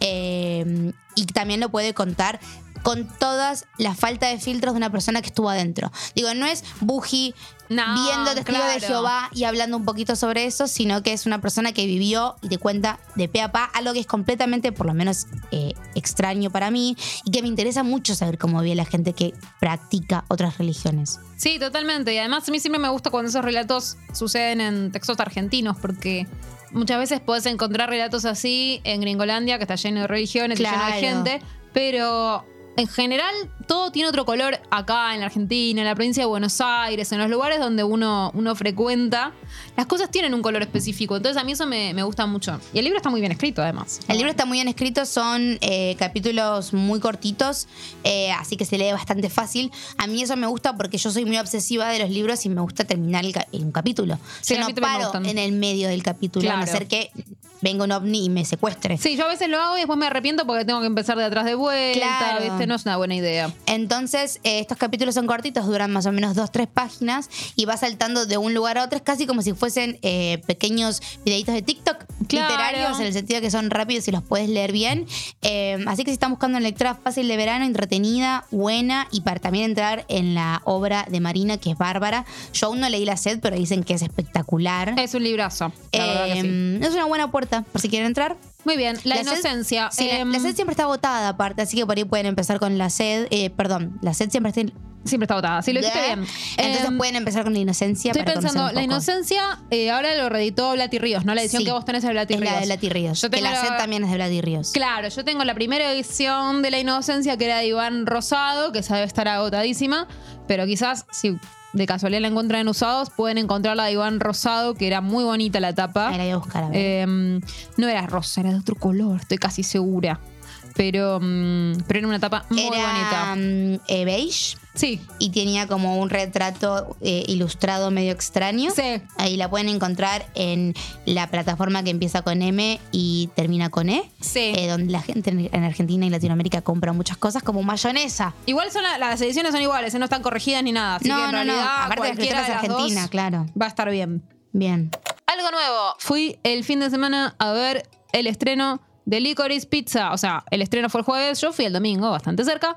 Eh, y también lo puede contar con todas la falta de filtros de una persona que estuvo adentro. Digo, no es Buji No, viendo testigos de claro. Jehová y hablando un poquito sobre eso, sino que es una persona que vivió y te cuenta de pe a pa algo que es completamente, por lo menos, eh, extraño para mí y que me interesa mucho saber cómo vive la gente que practica otras religiones. Sí, totalmente. Y además a mí siempre me gusta cuando esos relatos suceden en textos argentinos, porque muchas veces podés encontrar relatos así en Gringolandia, que está lleno de religiones y lleno de Claro. gente, pero en general todo tiene otro color acá en la Argentina, en la provincia de Buenos Aires, en los lugares donde uno, uno frecuenta. Las cosas tienen un color específico, entonces a mí eso me, me gusta mucho. Y el libro está muy bien escrito además. El libro está muy bien escrito, son eh, capítulos muy cortitos, eh, así que se lee bastante fácil. A mí eso me gusta porque yo soy muy obsesiva de los libros y me gusta terminar el en un capítulo. Sí, yo a no paro en el medio del capítulo, a no Claro. ser que venga un ovni y me secuestre. Sí, yo a veces lo hago y después me arrepiento porque tengo que empezar de atrás de vuelta, Claro. ¿viste? No es una buena idea. Entonces, eh, estos capítulos son cortitos, duran más o menos dos, tres páginas y va saltando de un lugar a otro. Es casi como si fuesen eh, pequeños videitos de TikTok Claro. literarios, en el sentido que son rápidos y los puedes leer bien. Eh, así que si están buscando una lectura fácil de verano, entretenida, buena y para también entrar en la obra de Marina, que es bárbara. Yo aún no leí La Sed, pero dicen que es espectacular. Es un librazo. La que sí. Eh, Es una buena por si quieren entrar. Muy bien, la, La sed- inocencia. La- em, la, sed siempre está agotada aparte, así que por ahí pueden empezar con la sed. eh, perdón, la sed siempre está. siempre está votada. Sí, lo dijiste bien. Entonces Em, pueden empezar con la inocencia. Estoy para pensando, un la poco. inocencia eh, ahora lo reeditó Blatty Ríos, ¿no? La edición Sí. que vos tenés es es Ríos. la de Blatty Ríos. Yo Que la sed también es de Blatty Ríos. Claro, yo tengo la primera edición de La Inocencia que era de Iván Rosado, que esa debe estar agotadísima, pero quizás si de casualidad la encuentran en usados, pueden encontrar la de Iván Rosado, que era muy bonita la tapa. Ahí la voy a buscar a ver. Eh, no era rosa, era de otro color, estoy casi segura. Pero, mm, pero era una tapa muy Era bonita. eh, beige Sí, y tenía como un retrato eh, ilustrado medio extraño. sí. Ahí la pueden encontrar en la plataforma que empieza con M y termina con E. Sí. eh, donde la gente en en Argentina y Latinoamérica compra muchas cosas como mayonesa. Igual son la- las ediciones son iguales, ¿eh? no están corregidas ni nada. Así No, que en no, no. realidad Aparte cualquiera escritora de las argentina, dos claro. va a estar bien. Bien. Algo nuevo. Fui el fin de semana a ver el estreno de Licorice Pizza. O sea, el estreno fue el jueves, yo fui el domingo, bastante cerca.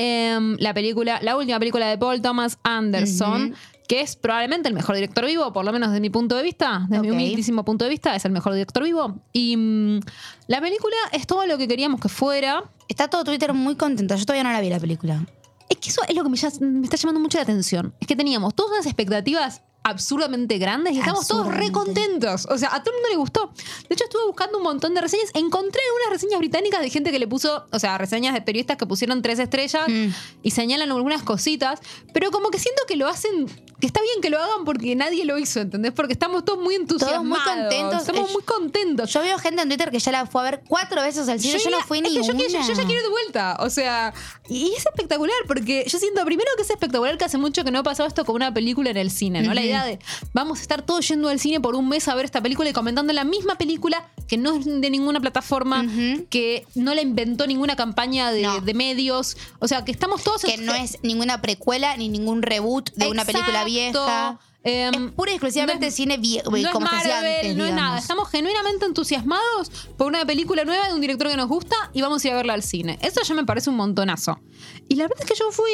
Em, la película, la última película de Paul Thomas Anderson, que es probablemente el mejor director vivo, por lo menos desde mi punto de vista, desde mi humildísimo punto de vista, es el mejor director vivo. Y mm, la película es todo lo que queríamos que fuera. Está todo Twitter muy contento. Yo todavía no la vi la película. Es que eso es lo que me, ya- me está llamando mucho la atención. Es que teníamos todas unas expectativas absurdamente grandes y estamos todos re Absurdamente. contentos. O sea, a todo el mundo le gustó. De hecho, estuve buscando un montón de reseñas. Encontré algunas reseñas británicas de gente que le puso, o sea, reseñas de periodistas que pusieron tres estrellas Mm. y señalan algunas cositas. Pero como que siento que lo hacen, que está bien que lo hagan porque nadie lo hizo, ¿entendés? Porque estamos todos muy entusiasmados. muy contentos. Estamos Eh, muy contentos. Yo veo gente en Twitter que ya la fue a ver cuatro veces al cine. Yo, no iría- fui ninguna. yo, quiero- yo ya quiero ir de vuelta. O sea, y es espectacular porque yo siento primero que es espectacular que hace mucho que no ha pasado esto con una película en el cine, ¿no? La idea de vamos a estar todos yendo al cine por un mes a ver esta película y comentando la misma película que no es de ninguna plataforma, que no la inventó ninguna campaña de, No. de medios. O sea, que estamos todos Que no es ninguna precuela ni ningún reboot de una película vieja. Em, es pura y exclusivamente no es- cine vie- no es como Marvel, antes, no es nada. Estamos genuinamente entusiasmados por una película nueva de un director que nos gusta y vamos a ir a verla al cine. Eso ya me parece un montonazo. Y la verdad es que yo fui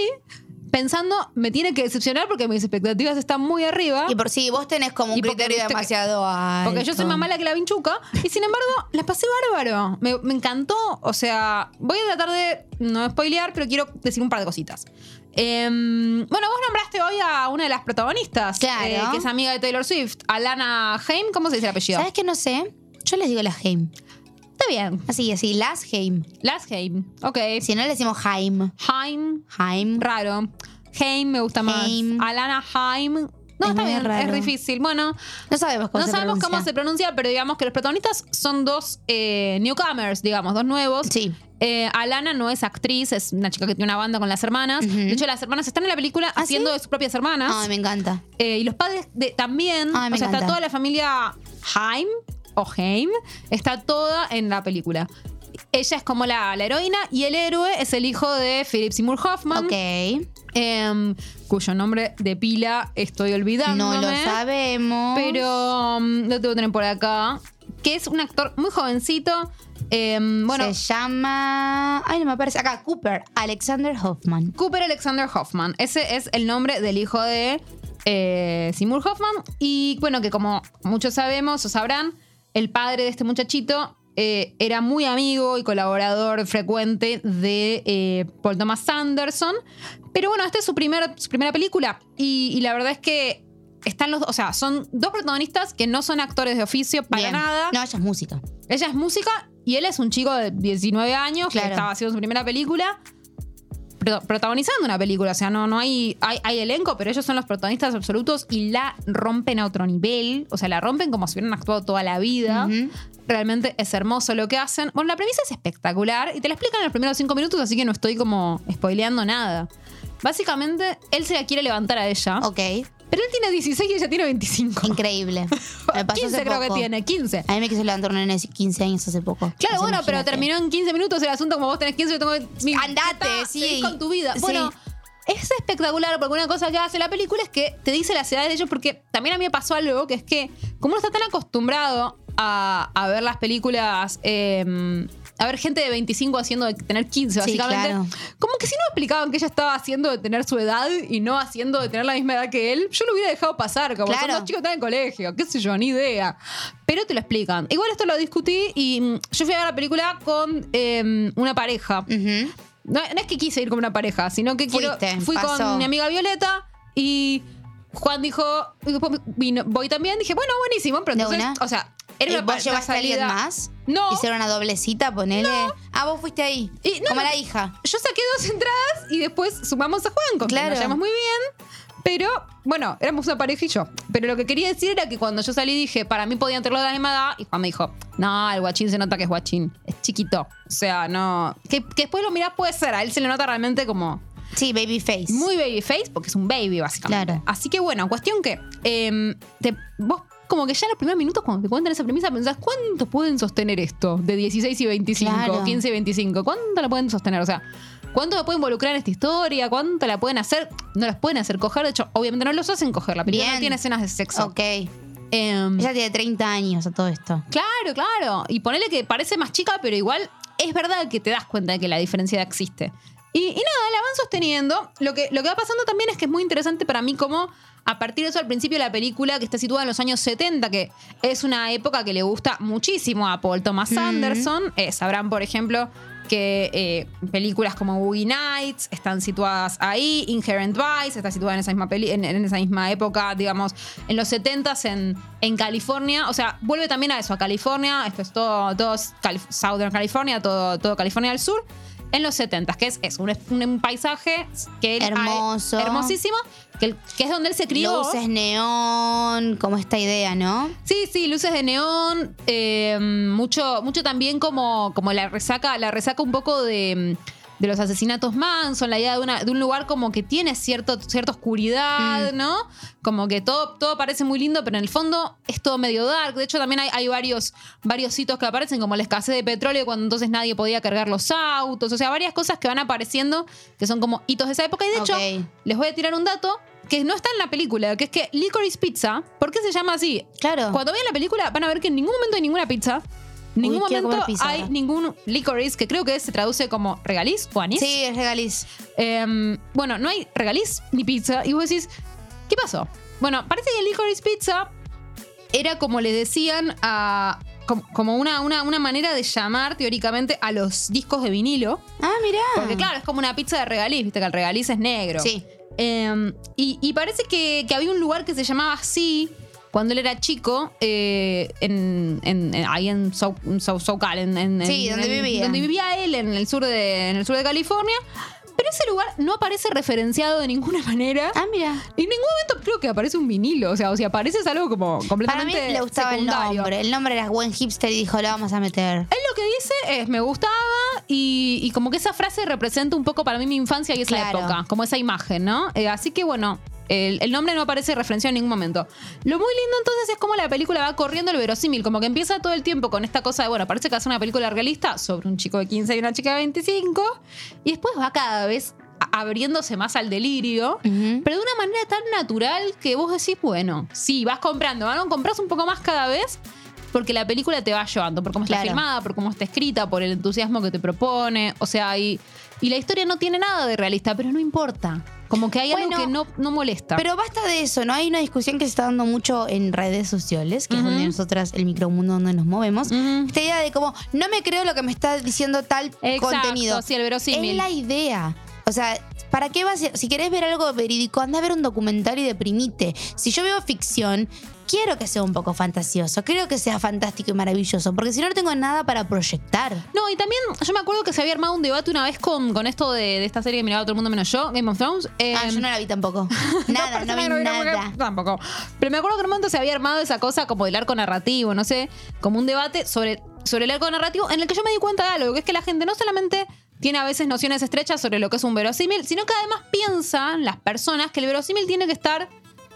pensando, me tiene que decepcionar porque mis expectativas están muy arriba. Y por si vos tenés como un criterio que- demasiado alto. Porque yo soy más mala que la vinchuca. Y sin embargo, la pasé bárbaro. Me, me encantó. O sea, voy a tratar de no spoilear, pero quiero decir un par de cositas. Em, bueno, vos nombraste hoy a una de las protagonistas. Claro. eh, que es amiga de Taylor Swift. Alana Haim. ¿Cómo se dice el apellido? ¿Sabes qué no sé? Yo les digo la Haim. Está bien. Así, así, las Haim. Las Haim. Ok. Si no le decimos Haim. Haim. Haim. Raro. Haim me gusta más. Haim. Alana Haim. No, Es está bien, raro. es difícil. Bueno, No sabemos cómo no se sabemos pronuncia. cómo se pronuncia, pero digamos que los protagonistas son dos eh, newcomers, digamos, dos nuevos. Sí. Eh, Alana no es actriz, es una chica que tiene una banda con las hermanas. Ujú. De hecho, las hermanas están en la película ¿Ah, haciendo sí? de sus propias hermanas. Ay, me encanta. Eh, y los padres de- también. Ay, me o sea, está encanta. toda la familia Haim o Haim. Está toda en la película. Ella es como la, la heroína y el héroe es el hijo de Philip Seymour Hoffman. Ok. em, cuyo nombre de pila estoy olvidando. No lo sabemos. Pero um, lo tengo que tener por acá. Que es un actor muy jovencito. em, bueno, Se llama. Ay, no me aparece. Acá, Cooper. Alexander Hoffman. Cooper Alexander Hoffman. Ese es el nombre del hijo de eh, Seymour Hoffman. Y bueno, que como muchos sabemos o sabrán, el padre de este muchachito eh, era muy amigo y colaborador frecuente de eh, Paul Thomas Anderson. Pero bueno, esta es su, primer, su primera película. Y, y la verdad es que están los. O sea, son dos protagonistas que no son actores de oficio para Bien. nada. No, ella es música. Ella es música y él es un chico de 19 años que estaba haciendo su primera película. Pro- Protagonizando una película, o sea, no, no hay, hay, hay elenco, pero ellos son los protagonistas absolutos y la rompen a otro nivel. O sea, la rompen como si hubieran actuado toda la vida. Realmente es hermoso lo que hacen. Bueno, la premisa es espectacular y te la explican en los primeros cinco minutos, así que no estoy como spoileando nada. Básicamente, él se la quiere levantar a ella. Ok. Pero él tiene 16 y ella tiene 25. Increíble. <laughs> Me pasó 15 hace creo que poco. tiene, 15. A mí me quiso levantar un nene de 15 años hace poco. Claro, Así bueno, pero imagínate. terminó en 15 minutos el asunto, como vos tenés 15, yo tengo 20. Andate, está, sí. con tu vida. Sí. Bueno, es espectacular porque una cosa que hace la película es que te dice las edades de ellos, porque también a mí me pasó algo, que es que como uno está tan acostumbrado a, a ver las películas. eh, a ver gente de 25 haciendo de tener 15, Sí, básicamente. claro. Como que si no explicaban que ella estaba haciendo de tener su edad y no haciendo de tener la misma edad que él, yo lo hubiera dejado pasar. Como son Claro. dos chicos que están en colegio, qué sé yo, ni idea. Pero te lo explican. Igual esto lo discutí y mm, yo fui a ver la película con eh, una pareja. No, no es que quise ir con una pareja, sino que quiero, fui pasó. con mi amiga Violeta y Juan dijo, voy también, dije, bueno, buenísimo, pero ¿De entonces, o sea, era Eh, ¿Vos llevaste a alguien más? No. ¿Hicieron una doble cita? Ponele. Ah, vos fuiste ahí. Y no, como no. la hija. Yo saqué dos entradas y después sumamos a Juan, con Claro. nos llevamos muy bien. Pero, bueno, éramos una pareja y yo. Pero lo que quería decir era que cuando yo salí dije, para mí podían tenerlo de la misma edad. Y Juan me dijo, no, el guachín se nota que es guachín. Es chiquito. O sea, no. Que, que después lo mirás puede ser. A él se le nota realmente como Sí, baby face. muy baby face, porque es un baby, básicamente. Claro. Así que bueno, cuestión que em, te- vos como que ya en los primeros minutos cuando te cuentan esa premisa pensás, ¿cuánto pueden sostener esto? De 16 y 25, Claro. 15 y 25. ¿Cuánto la pueden sostener? O sea, ¿cuánto me pueden involucrar en esta historia? ¿Cuánto la pueden hacer? No las pueden hacer coger. De hecho, obviamente no los hacen coger. La película Bien. no tiene escenas de sexo. Ok. Em, Ella tiene 30 años a todo esto. Claro, claro. Y ponele que parece más chica, pero igual es verdad que te das cuenta de que la diferencia existe. Y, y nada, la van sosteniendo. Lo que, lo que va pasando también es que es muy interesante para mí como a partir de eso al principio de la película que está situada en los años 70, que es una época que le gusta muchísimo a Paul Thomas Ujú. Anderson. Eh, sabrán, por ejemplo, que eh, películas como Boogie Nights están situadas ahí, Inherent Vice está situada en esa misma, peli- en, en esa misma época, digamos, en los 70s en, en California. O sea, vuelve también a eso, a California. Esto es todo, todo Southern California, todo, todo California del Sur. En los 70s, que es, es un, un- paisaje que Hermoso. hermosísimo, que, es donde él se crió. Luces neón, como esta idea, ¿no? Sí, sí, luces de neón, eh, mucho, mucho también como, como la resaca, la resaca un poco de, de los asesinatos Manson, la idea de, una- de un lugar como que tiene cierto, cierta oscuridad, Mm. ¿no? Como que todo, todo parece muy lindo, pero en el fondo es todo medio dark. De hecho, también hay, hay varios, varios hitos que aparecen, como la escasez de petróleo, cuando entonces nadie podía cargar los autos. O sea, varias cosas que van apareciendo que son como hitos de esa época. Y de hecho, les voy a tirar un dato que no está en la película, que es que Licorice Pizza, ¿por qué se llama así? Claro. Cuando vean la película van a ver que en ningún momento hay ninguna pizza. En ningún Uy, momento hay ningún licorice, que creo que se traduce como regaliz o anís. Sí, es regaliz. Em, bueno, no hay regaliz ni pizza. Y vos decís, ¿qué pasó? Bueno, parece que el licorice pizza era como le decían a. com- Como una, una, una manera de llamar teóricamente a los discos de vinilo. Ah, mirá. Porque, claro, es como una pizza de regaliz, viste que el regaliz es negro. Sí. Eh, y, y parece que, que había un lugar que se llamaba así cuando él era chico, eh, en, en- en- ahí en en Sau- Saucal, en, en- Sí, donde vivía. donde vivía él, en el sur de, en el sur de California. Pero ese lugar no aparece referenciado de ninguna <laughs> manera. Ah, mira. En ningún momento creo que aparece un vinilo. O sea, o si aparece es algo como Para mí completamente le gustaba secundario. el nombre. El nombre era buen hipster y dijo, lo vamos a meter. Él lo que dice es, me gustaba y, y como que esa frase representa un poco para mí mi infancia y esa Claro. época, como esa imagen, ¿no? Eh, así que bueno, el, el nombre no aparece referenciado en ningún momento. Lo muy lindo entonces es como la película va corriendo el verosímil, como que empieza todo el tiempo con esta cosa de, bueno, parece que hace una película realista sobre un chico de 15 y una chica de 25, y después va cada vez abriéndose más al delirio. Pero de una manera tan natural que vos decís, bueno, sí, vas comprando, ¿no? compras un poco más cada vez porque la película te va llevando, por cómo está Claro. filmada, por cómo está escrita, por el entusiasmo que te propone. O sea, y, y la historia no tiene nada de realista, pero no importa. Como que hay algo que no, no molesta. Pero basta de eso, ¿no? Hay una discusión que se está dando mucho en redes sociales, que es donde nosotras, el micromundo donde nos movemos. Esta idea de como, no me creo lo que me está diciendo tal Exacto, contenido. sí, el verosímil. Es la idea. O sea, ¿para qué vas a- Si querés ver algo verídico, anda a ver un documental y deprimite. Si yo veo ficción, quiero que sea un poco fantasioso. Quiero que sea fantástico y maravilloso. Porque si no, no tengo nada para proyectar. No, y también yo me acuerdo que se había armado un debate una vez con, con esto de, de esta serie que miraba todo el mundo menos yo, Game of Thrones. ah, Eh, yo no la vi tampoco. <laughs> Nada, no, persona vi nada. Tampoco. Pero me acuerdo que en un momento se había armado esa cosa como del arco narrativo, no sé, como un debate sobre, sobre el arco narrativo en el que yo me di cuenta de algo, que es que la gente no solamente tiene a veces nociones estrechas sobre lo que es un verosímil, sino que además piensan las personas que el verosímil tiene que estar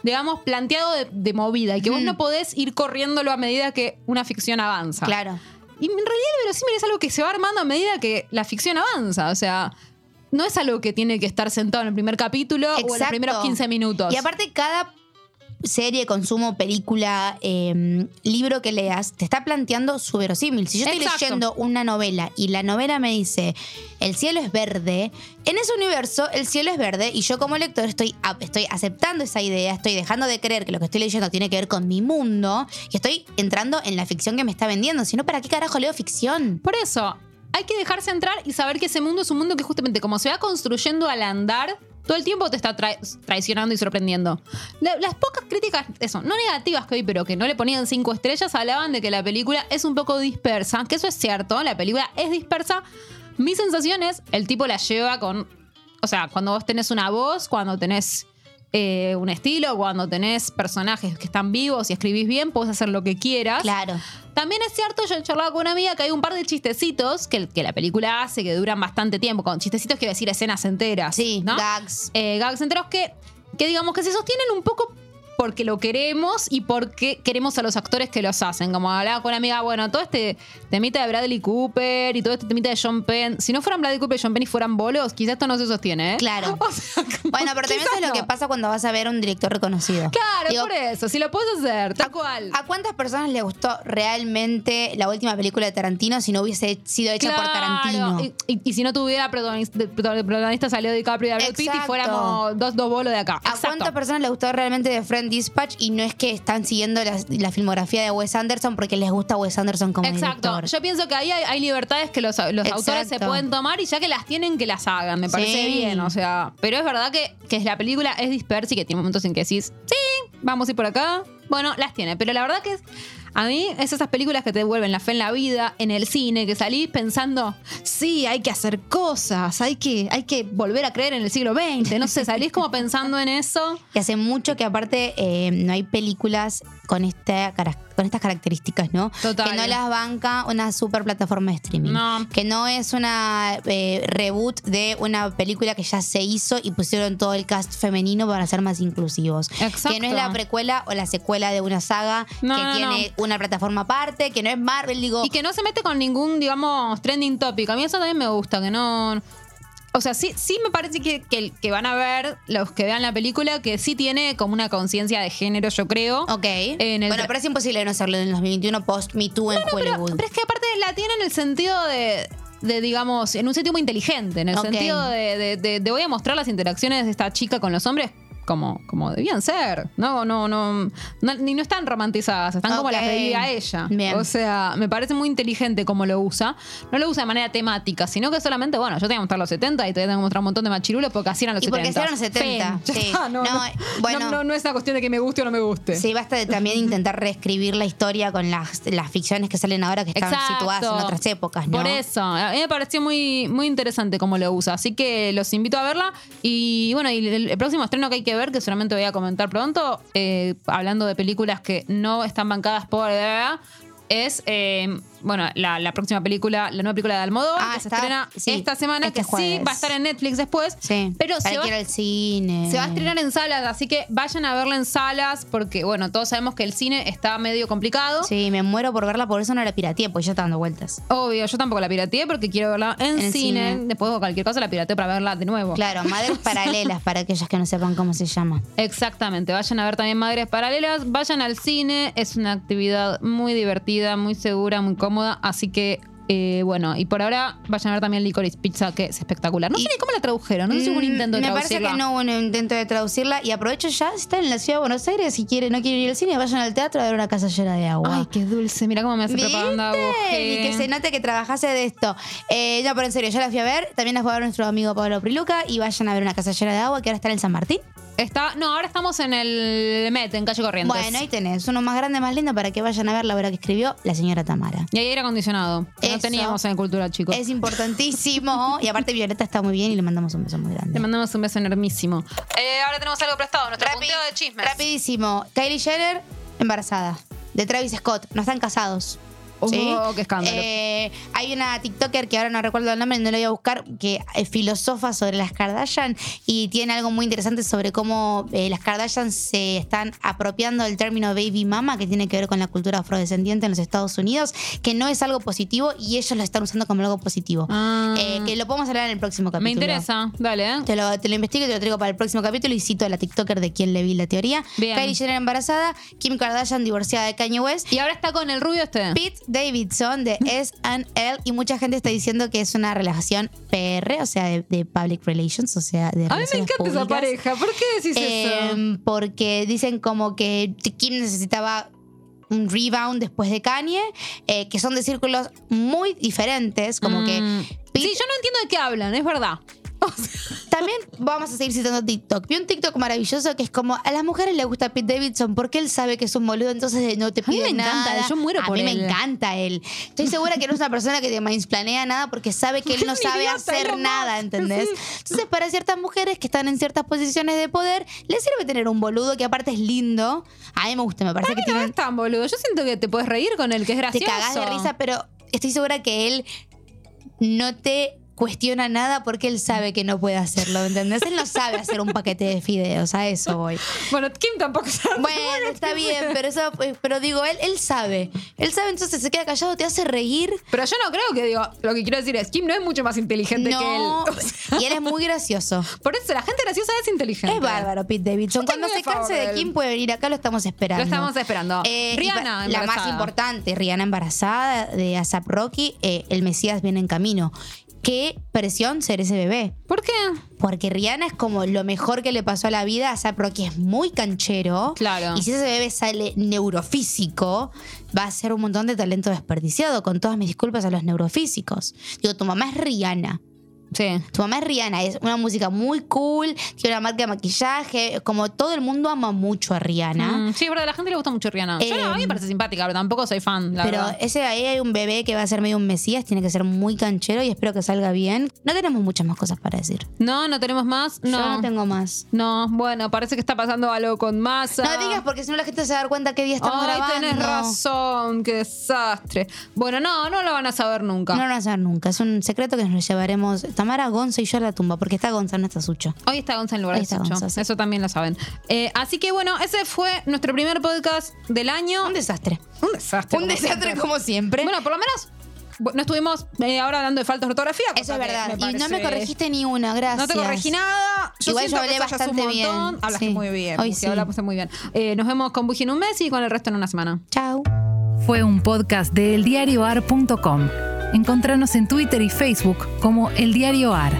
digamos, planteado de, de movida y que vos no podés ir corriéndolo a medida que una ficción avanza. Claro. Y en realidad el verosímil es algo que se va armando a medida que la ficción avanza. O sea, no es algo que tiene que estar sentado en el primer capítulo o en los primeros 15 minutos. Y aparte, cada serie, consumo, película, eh, libro que leas, te está planteando su verosímil. Si yo estoy Exacto. leyendo una novela y la novela me dice, el cielo es verde, en ese universo el cielo es verde y yo como lector estoy, estoy aceptando esa idea, estoy dejando de creer que lo que estoy leyendo tiene que ver con mi mundo y estoy entrando en la ficción que me está vendiendo. Si no, ¿para qué carajo leo ficción? Por eso, hay que dejarse entrar y saber que ese mundo es un mundo que justamente como se va construyendo al andar, todo el tiempo te está tra- traicionando y sorprendiendo. La- las pocas críticas, eso, no negativas que vi, pero que no le ponían cinco estrellas, hablaban de que la película es un poco dispersa, que eso es cierto, la película es dispersa. Mi sensación es, el tipo la lleva con, o sea, cuando vos tenés una voz, cuando tenés eh, un estilo, cuando tenés personajes que están vivos y escribís bien, podés hacer lo que quieras. Claro. También es cierto, yo he charlado con una amiga que hay un par de chistecitos que, que la película hace que duran bastante tiempo. Con chistecitos quiero decir escenas enteras. Sí, ¿no? gags. Eh, gags enteros que, que digamos que se sostienen un poco porque lo queremos y porque queremos a los actores que los hacen. Como hablaba con una amiga, bueno, todo este temita de Bradley Cooper y todo este temita de John Penn, si no fueran Bradley Cooper y John Penn y fueran bolos, quizás esto no se sostiene, ¿eh? Claro. <laughs> O sea, como Bueno, pero también quizás es lo que pasa cuando vas a ver a un director reconocido. Claro, Digo, por eso, si lo puedes hacer, tal cual. ¿A cuántas personas le gustó realmente la última película de Tarantino si no hubiese sido hecha por Tarantino? Y, y- y si no tuviera protagonista, protagonista salió DiCaprio y Brad Pitt y fuéramos dos, dos bolos de acá. ¿A Exacto. cuántas personas le gustó realmente The Dispatch y no es que están siguiendo la, la filmografía de Wes Anderson porque les gusta Wes Anderson como Exacto. director? Yo pienso que ahí hay, hay libertades que los, los autores se pueden tomar y ya que las tienen, que las hagan. Me parece Sí. bien. O sea, pero es verdad que, que la película es dispersa y que tiene momentos en que decís, sí, vamos a ir por acá. Bueno, las tiene. Pero la verdad que es. A mí es esas películas que te devuelven la fe en la vida, en el cine, que salís pensando, sí, hay que hacer cosas, hay que, hay que volver a creer en el siglo XX, no sé, salís como pensando en eso. <laughs> Y hace mucho que aparte eh, no hay películas con, esta, cara- con estas características, ¿no? Total. Que no las banca una super plataforma de streaming. No. Que no es una eh, reboot de una película que ya se hizo y pusieron todo el cast femenino para ser más inclusivos. Exacto. Que no es la precuela o la secuela de una saga No, que no, tiene una plataforma aparte, que no es Marvel, digo. Y que no se mete con ningún, digamos, trending topic. A mí eso también me gusta, que no. O sea, sí, sí me parece que, que, que van a ver, los que vean la película, que sí tiene como una conciencia de género, yo creo. Ok. En el bueno, pero es imposible no hacerlo en el 2021 post Me Too en Pero, Hollywood. pero es que aparte la tiene en el sentido de, de, digamos, en un sentido muy inteligente, en el sentido de, de- de- de voy a mostrar las interacciones de esta chica con los hombres como, como debían ser. No, no, no, no- Ni no están romantizadas, están como Ok. las veía ella. Bien. O sea, me parece muy inteligente cómo lo usa. No lo usa de manera temática, sino que solamente, bueno, yo te voy a mostrar los 70 y te voy a mostrar un montón de machirulos porque así eran los Y 70. porque eran los 70, Fin. Ya sí. está, no, No, no, bueno. no, no, no es una cuestión de que me guste o no me guste. Sí, basta de también intentar reescribir la historia con las, las ficciones que salen ahora que están Exacto. situadas en otras épocas, ¿no? Por eso, a mí me pareció muy, muy interesante cómo lo usa. Así que los invito a verla. Y bueno, y el, el próximo estreno que hay que ver, que seguramente voy a comentar pronto, eh, hablando de películas que no están bancadas por es eh, bueno la, la próxima película, la nueva película de Almodóvar, Ah, que se está- estrena sí, esta semana, este que sí jueves. va a estar en Netflix después. Sí. Pero Para se va, que ir al cine. se va a estrenar en salas, así que vayan a verla en salas, porque bueno, todos sabemos que el cine está medio complicado. Sí, me muero por verla, por eso no la pirateé, pues ya está dando vueltas. Obvio, yo tampoco la pirateé porque quiero verla en, En cine. cine. Después o cualquier cosa la pirateé para verla de nuevo. Claro, madres <laughs> paralelas para aquellas que no sepan cómo se llama. Exactamente. Vayan a ver también Madres Paralelas. Vayan al cine. Es una actividad muy divertida, muy segura, muy cómoda. Así que, eh, bueno, y por ahora vayan a ver también Licorice Pizza, que es espectacular. No sé ni cómo la tradujeron. No sé si hubo un Mm, intento de Me parece traducirla. que no hubo un intento de traducirla. Y aprovecho ya, si están en la ciudad de Buenos Aires, si quieren, no quieren ir al cine, vayan al teatro a ver una casa llena de agua. Ay, qué dulce. Mira cómo me hace ¿Viste? propaganda. Y que se note que trabajase de esto. Eh, no, pero en serio, yo la fui a ver. También la fue a ver nuestro amigo Pablo Priluca. Y vayan a ver una casa llena de agua que ahora está en el San Martín. Está, no, ahora estamos en el Met, en calle Corrientes. Bueno, ahí tenés. Uno más grande, más lindo para que vayan a ver la obra que escribió la señora Tamara. Y ahí aire acondicionado. que No Eso. teníamos en Cultura, chicos. Es importantísimo. <laughs> y aparte, Violeta está muy bien y le mandamos un beso muy grande. mandamos un beso enormísimo. Eh, ahora tenemos algo prestado, nuestro Rapi- punteo de chismes. Rapidísimo. Kylie Jenner, embarazada. De Travis Scott. No están casados. Oh, qué escándalo. Eh, hay una TikToker que ahora no recuerdo el nombre, no la voy a buscar, que es filosofa sobre las Kardashian y tiene algo muy interesante sobre cómo eh, las Kardashian se están apropiando del término baby mama, que tiene que ver con la cultura afrodescendiente en los Estados Unidos, que no es algo positivo y ellos lo están usando como algo positivo. Ah. Eh, que lo podemos hablar en el próximo capítulo. Me interesa. Dale, ¿eh? Te lo, te lo investigo y te lo traigo para el próximo capítulo y cito a la TikToker de quien le vi la teoría. Bien. Kylie Jenner embarazada, Kim Kardashian divorciada de Kanye West. Y ahora está con el rubio este. Pete Davidson de <laughs> S&L y mucha gente está diciendo que es una relación PR, o sea, de, de public relations, o sea, de A mí me encanta esa pareja. ¿Por qué decís eso? Em, porque dicen como que Kim necesitaba un rebound después de Kanye, eh, que son de círculos muy diferentes, como que Mm. Sí, yo no entiendo de qué hablan, es verdad. <laughs> También vamos a seguir citando TikTok. Vi un TikTok maravilloso que es como a las mujeres les gusta Pete Davidson porque él sabe que es un boludo, entonces no te mí pide me encanta nada. él, yo muero a por mí él. me encanta él. Estoy <laughs> segura que no es una persona que te planea nada porque sabe que él no sabe idiota, hacer nada. ¿entendés? Entonces para ciertas mujeres que están en ciertas posiciones de poder, les sirve tener un boludo que aparte es lindo. A mí me gusta, me parece que No tiene es tan boludo. Yo siento que te puedes reír con él, que es te gracioso. cagás de risa, pero estoy segura que él no te cuestiona nada porque él sabe que no puede hacerlo, ¿entendés? Él no sabe hacer un paquete de fideos, a eso voy. Bueno, Kim tampoco sabe. Bueno, está bien, pero eso, eh, pero digo, él, él sabe. Él sabe, entonces se queda callado, te hace reír. Pero yo no creo que digo, lo que quiero decir es, Kim no es mucho más inteligente No, que él. <laughs> O sea, y él es muy gracioso. por eso la gente graciosa es inteligente. Es bárbaro, Pete Davidson. Yo Cuando se canse de. Kim puede venir acá, lo estamos esperando. Lo estamos esperando. Eh, Rihanna, la más importante, Rihanna embarazada de ASAP Rocky, eh, el Mesías viene en camino. Qué presión ser ese bebé. ¿Por qué? Porque Rihanna es como lo mejor que le pasó a la vida. ASAP Rocky es muy canchero. Claro. Y si ese bebé sale neurofísico, va a ser un montón de talento desperdiciado. Con todas mis disculpas a los neurofísicos. Digo, tu mamá es Rihanna. Sí. Tu mamá es Rihanna, es una música muy cool, tiene una marca de maquillaje, como todo el mundo ama mucho a Rihanna. Mm, sí, es verdad, a la gente le gusta mucho Rihanna. Yo no, a mí me Em, parece simpática, pero tampoco soy fan, la Pero verdad. ese ahí hay un bebé que va a ser medio un mesías, tiene que ser muy canchero y espero que salga bien. No tenemos muchas más cosas para decir. No, no tenemos más. No. Yo no tengo más. No, bueno, parece que está pasando algo con masa. No digas porque si no la gente se va a dar cuenta qué día estamos Ay, grabando. tenés razón, qué desastre. Bueno, no, no lo van a saber nunca. No lo vas a saber nunca. Es un secreto que nos llevaremos Tamara, Gonza y yo a la tumba, porque está Gonza, no está Sucho. Hoy está Gonza en lugar Hoy de está Sucho. Gonza, sí. Eso también lo saben. Eh, así que bueno, ese fue nuestro primer podcast del año. Un desastre. Un desastre. Un como desastre siempre. como siempre. Bueno, por lo menos no estuvimos eh, ahora hablando de faltas de ortografía. Eso es verdad. Y no me corregiste ni una, gracias. No te corregí nada. Yo Igual yo hablé es un bastante bien. Hablaste Sí. muy bien. Hoy sí. Hablamos muy bien. Eh, nos vemos con Buji en un mes y con el resto en una semana. Chau. Fue un podcast de eldiarioar.com. Encontranos en Twitter y Facebook como El Diario Ar.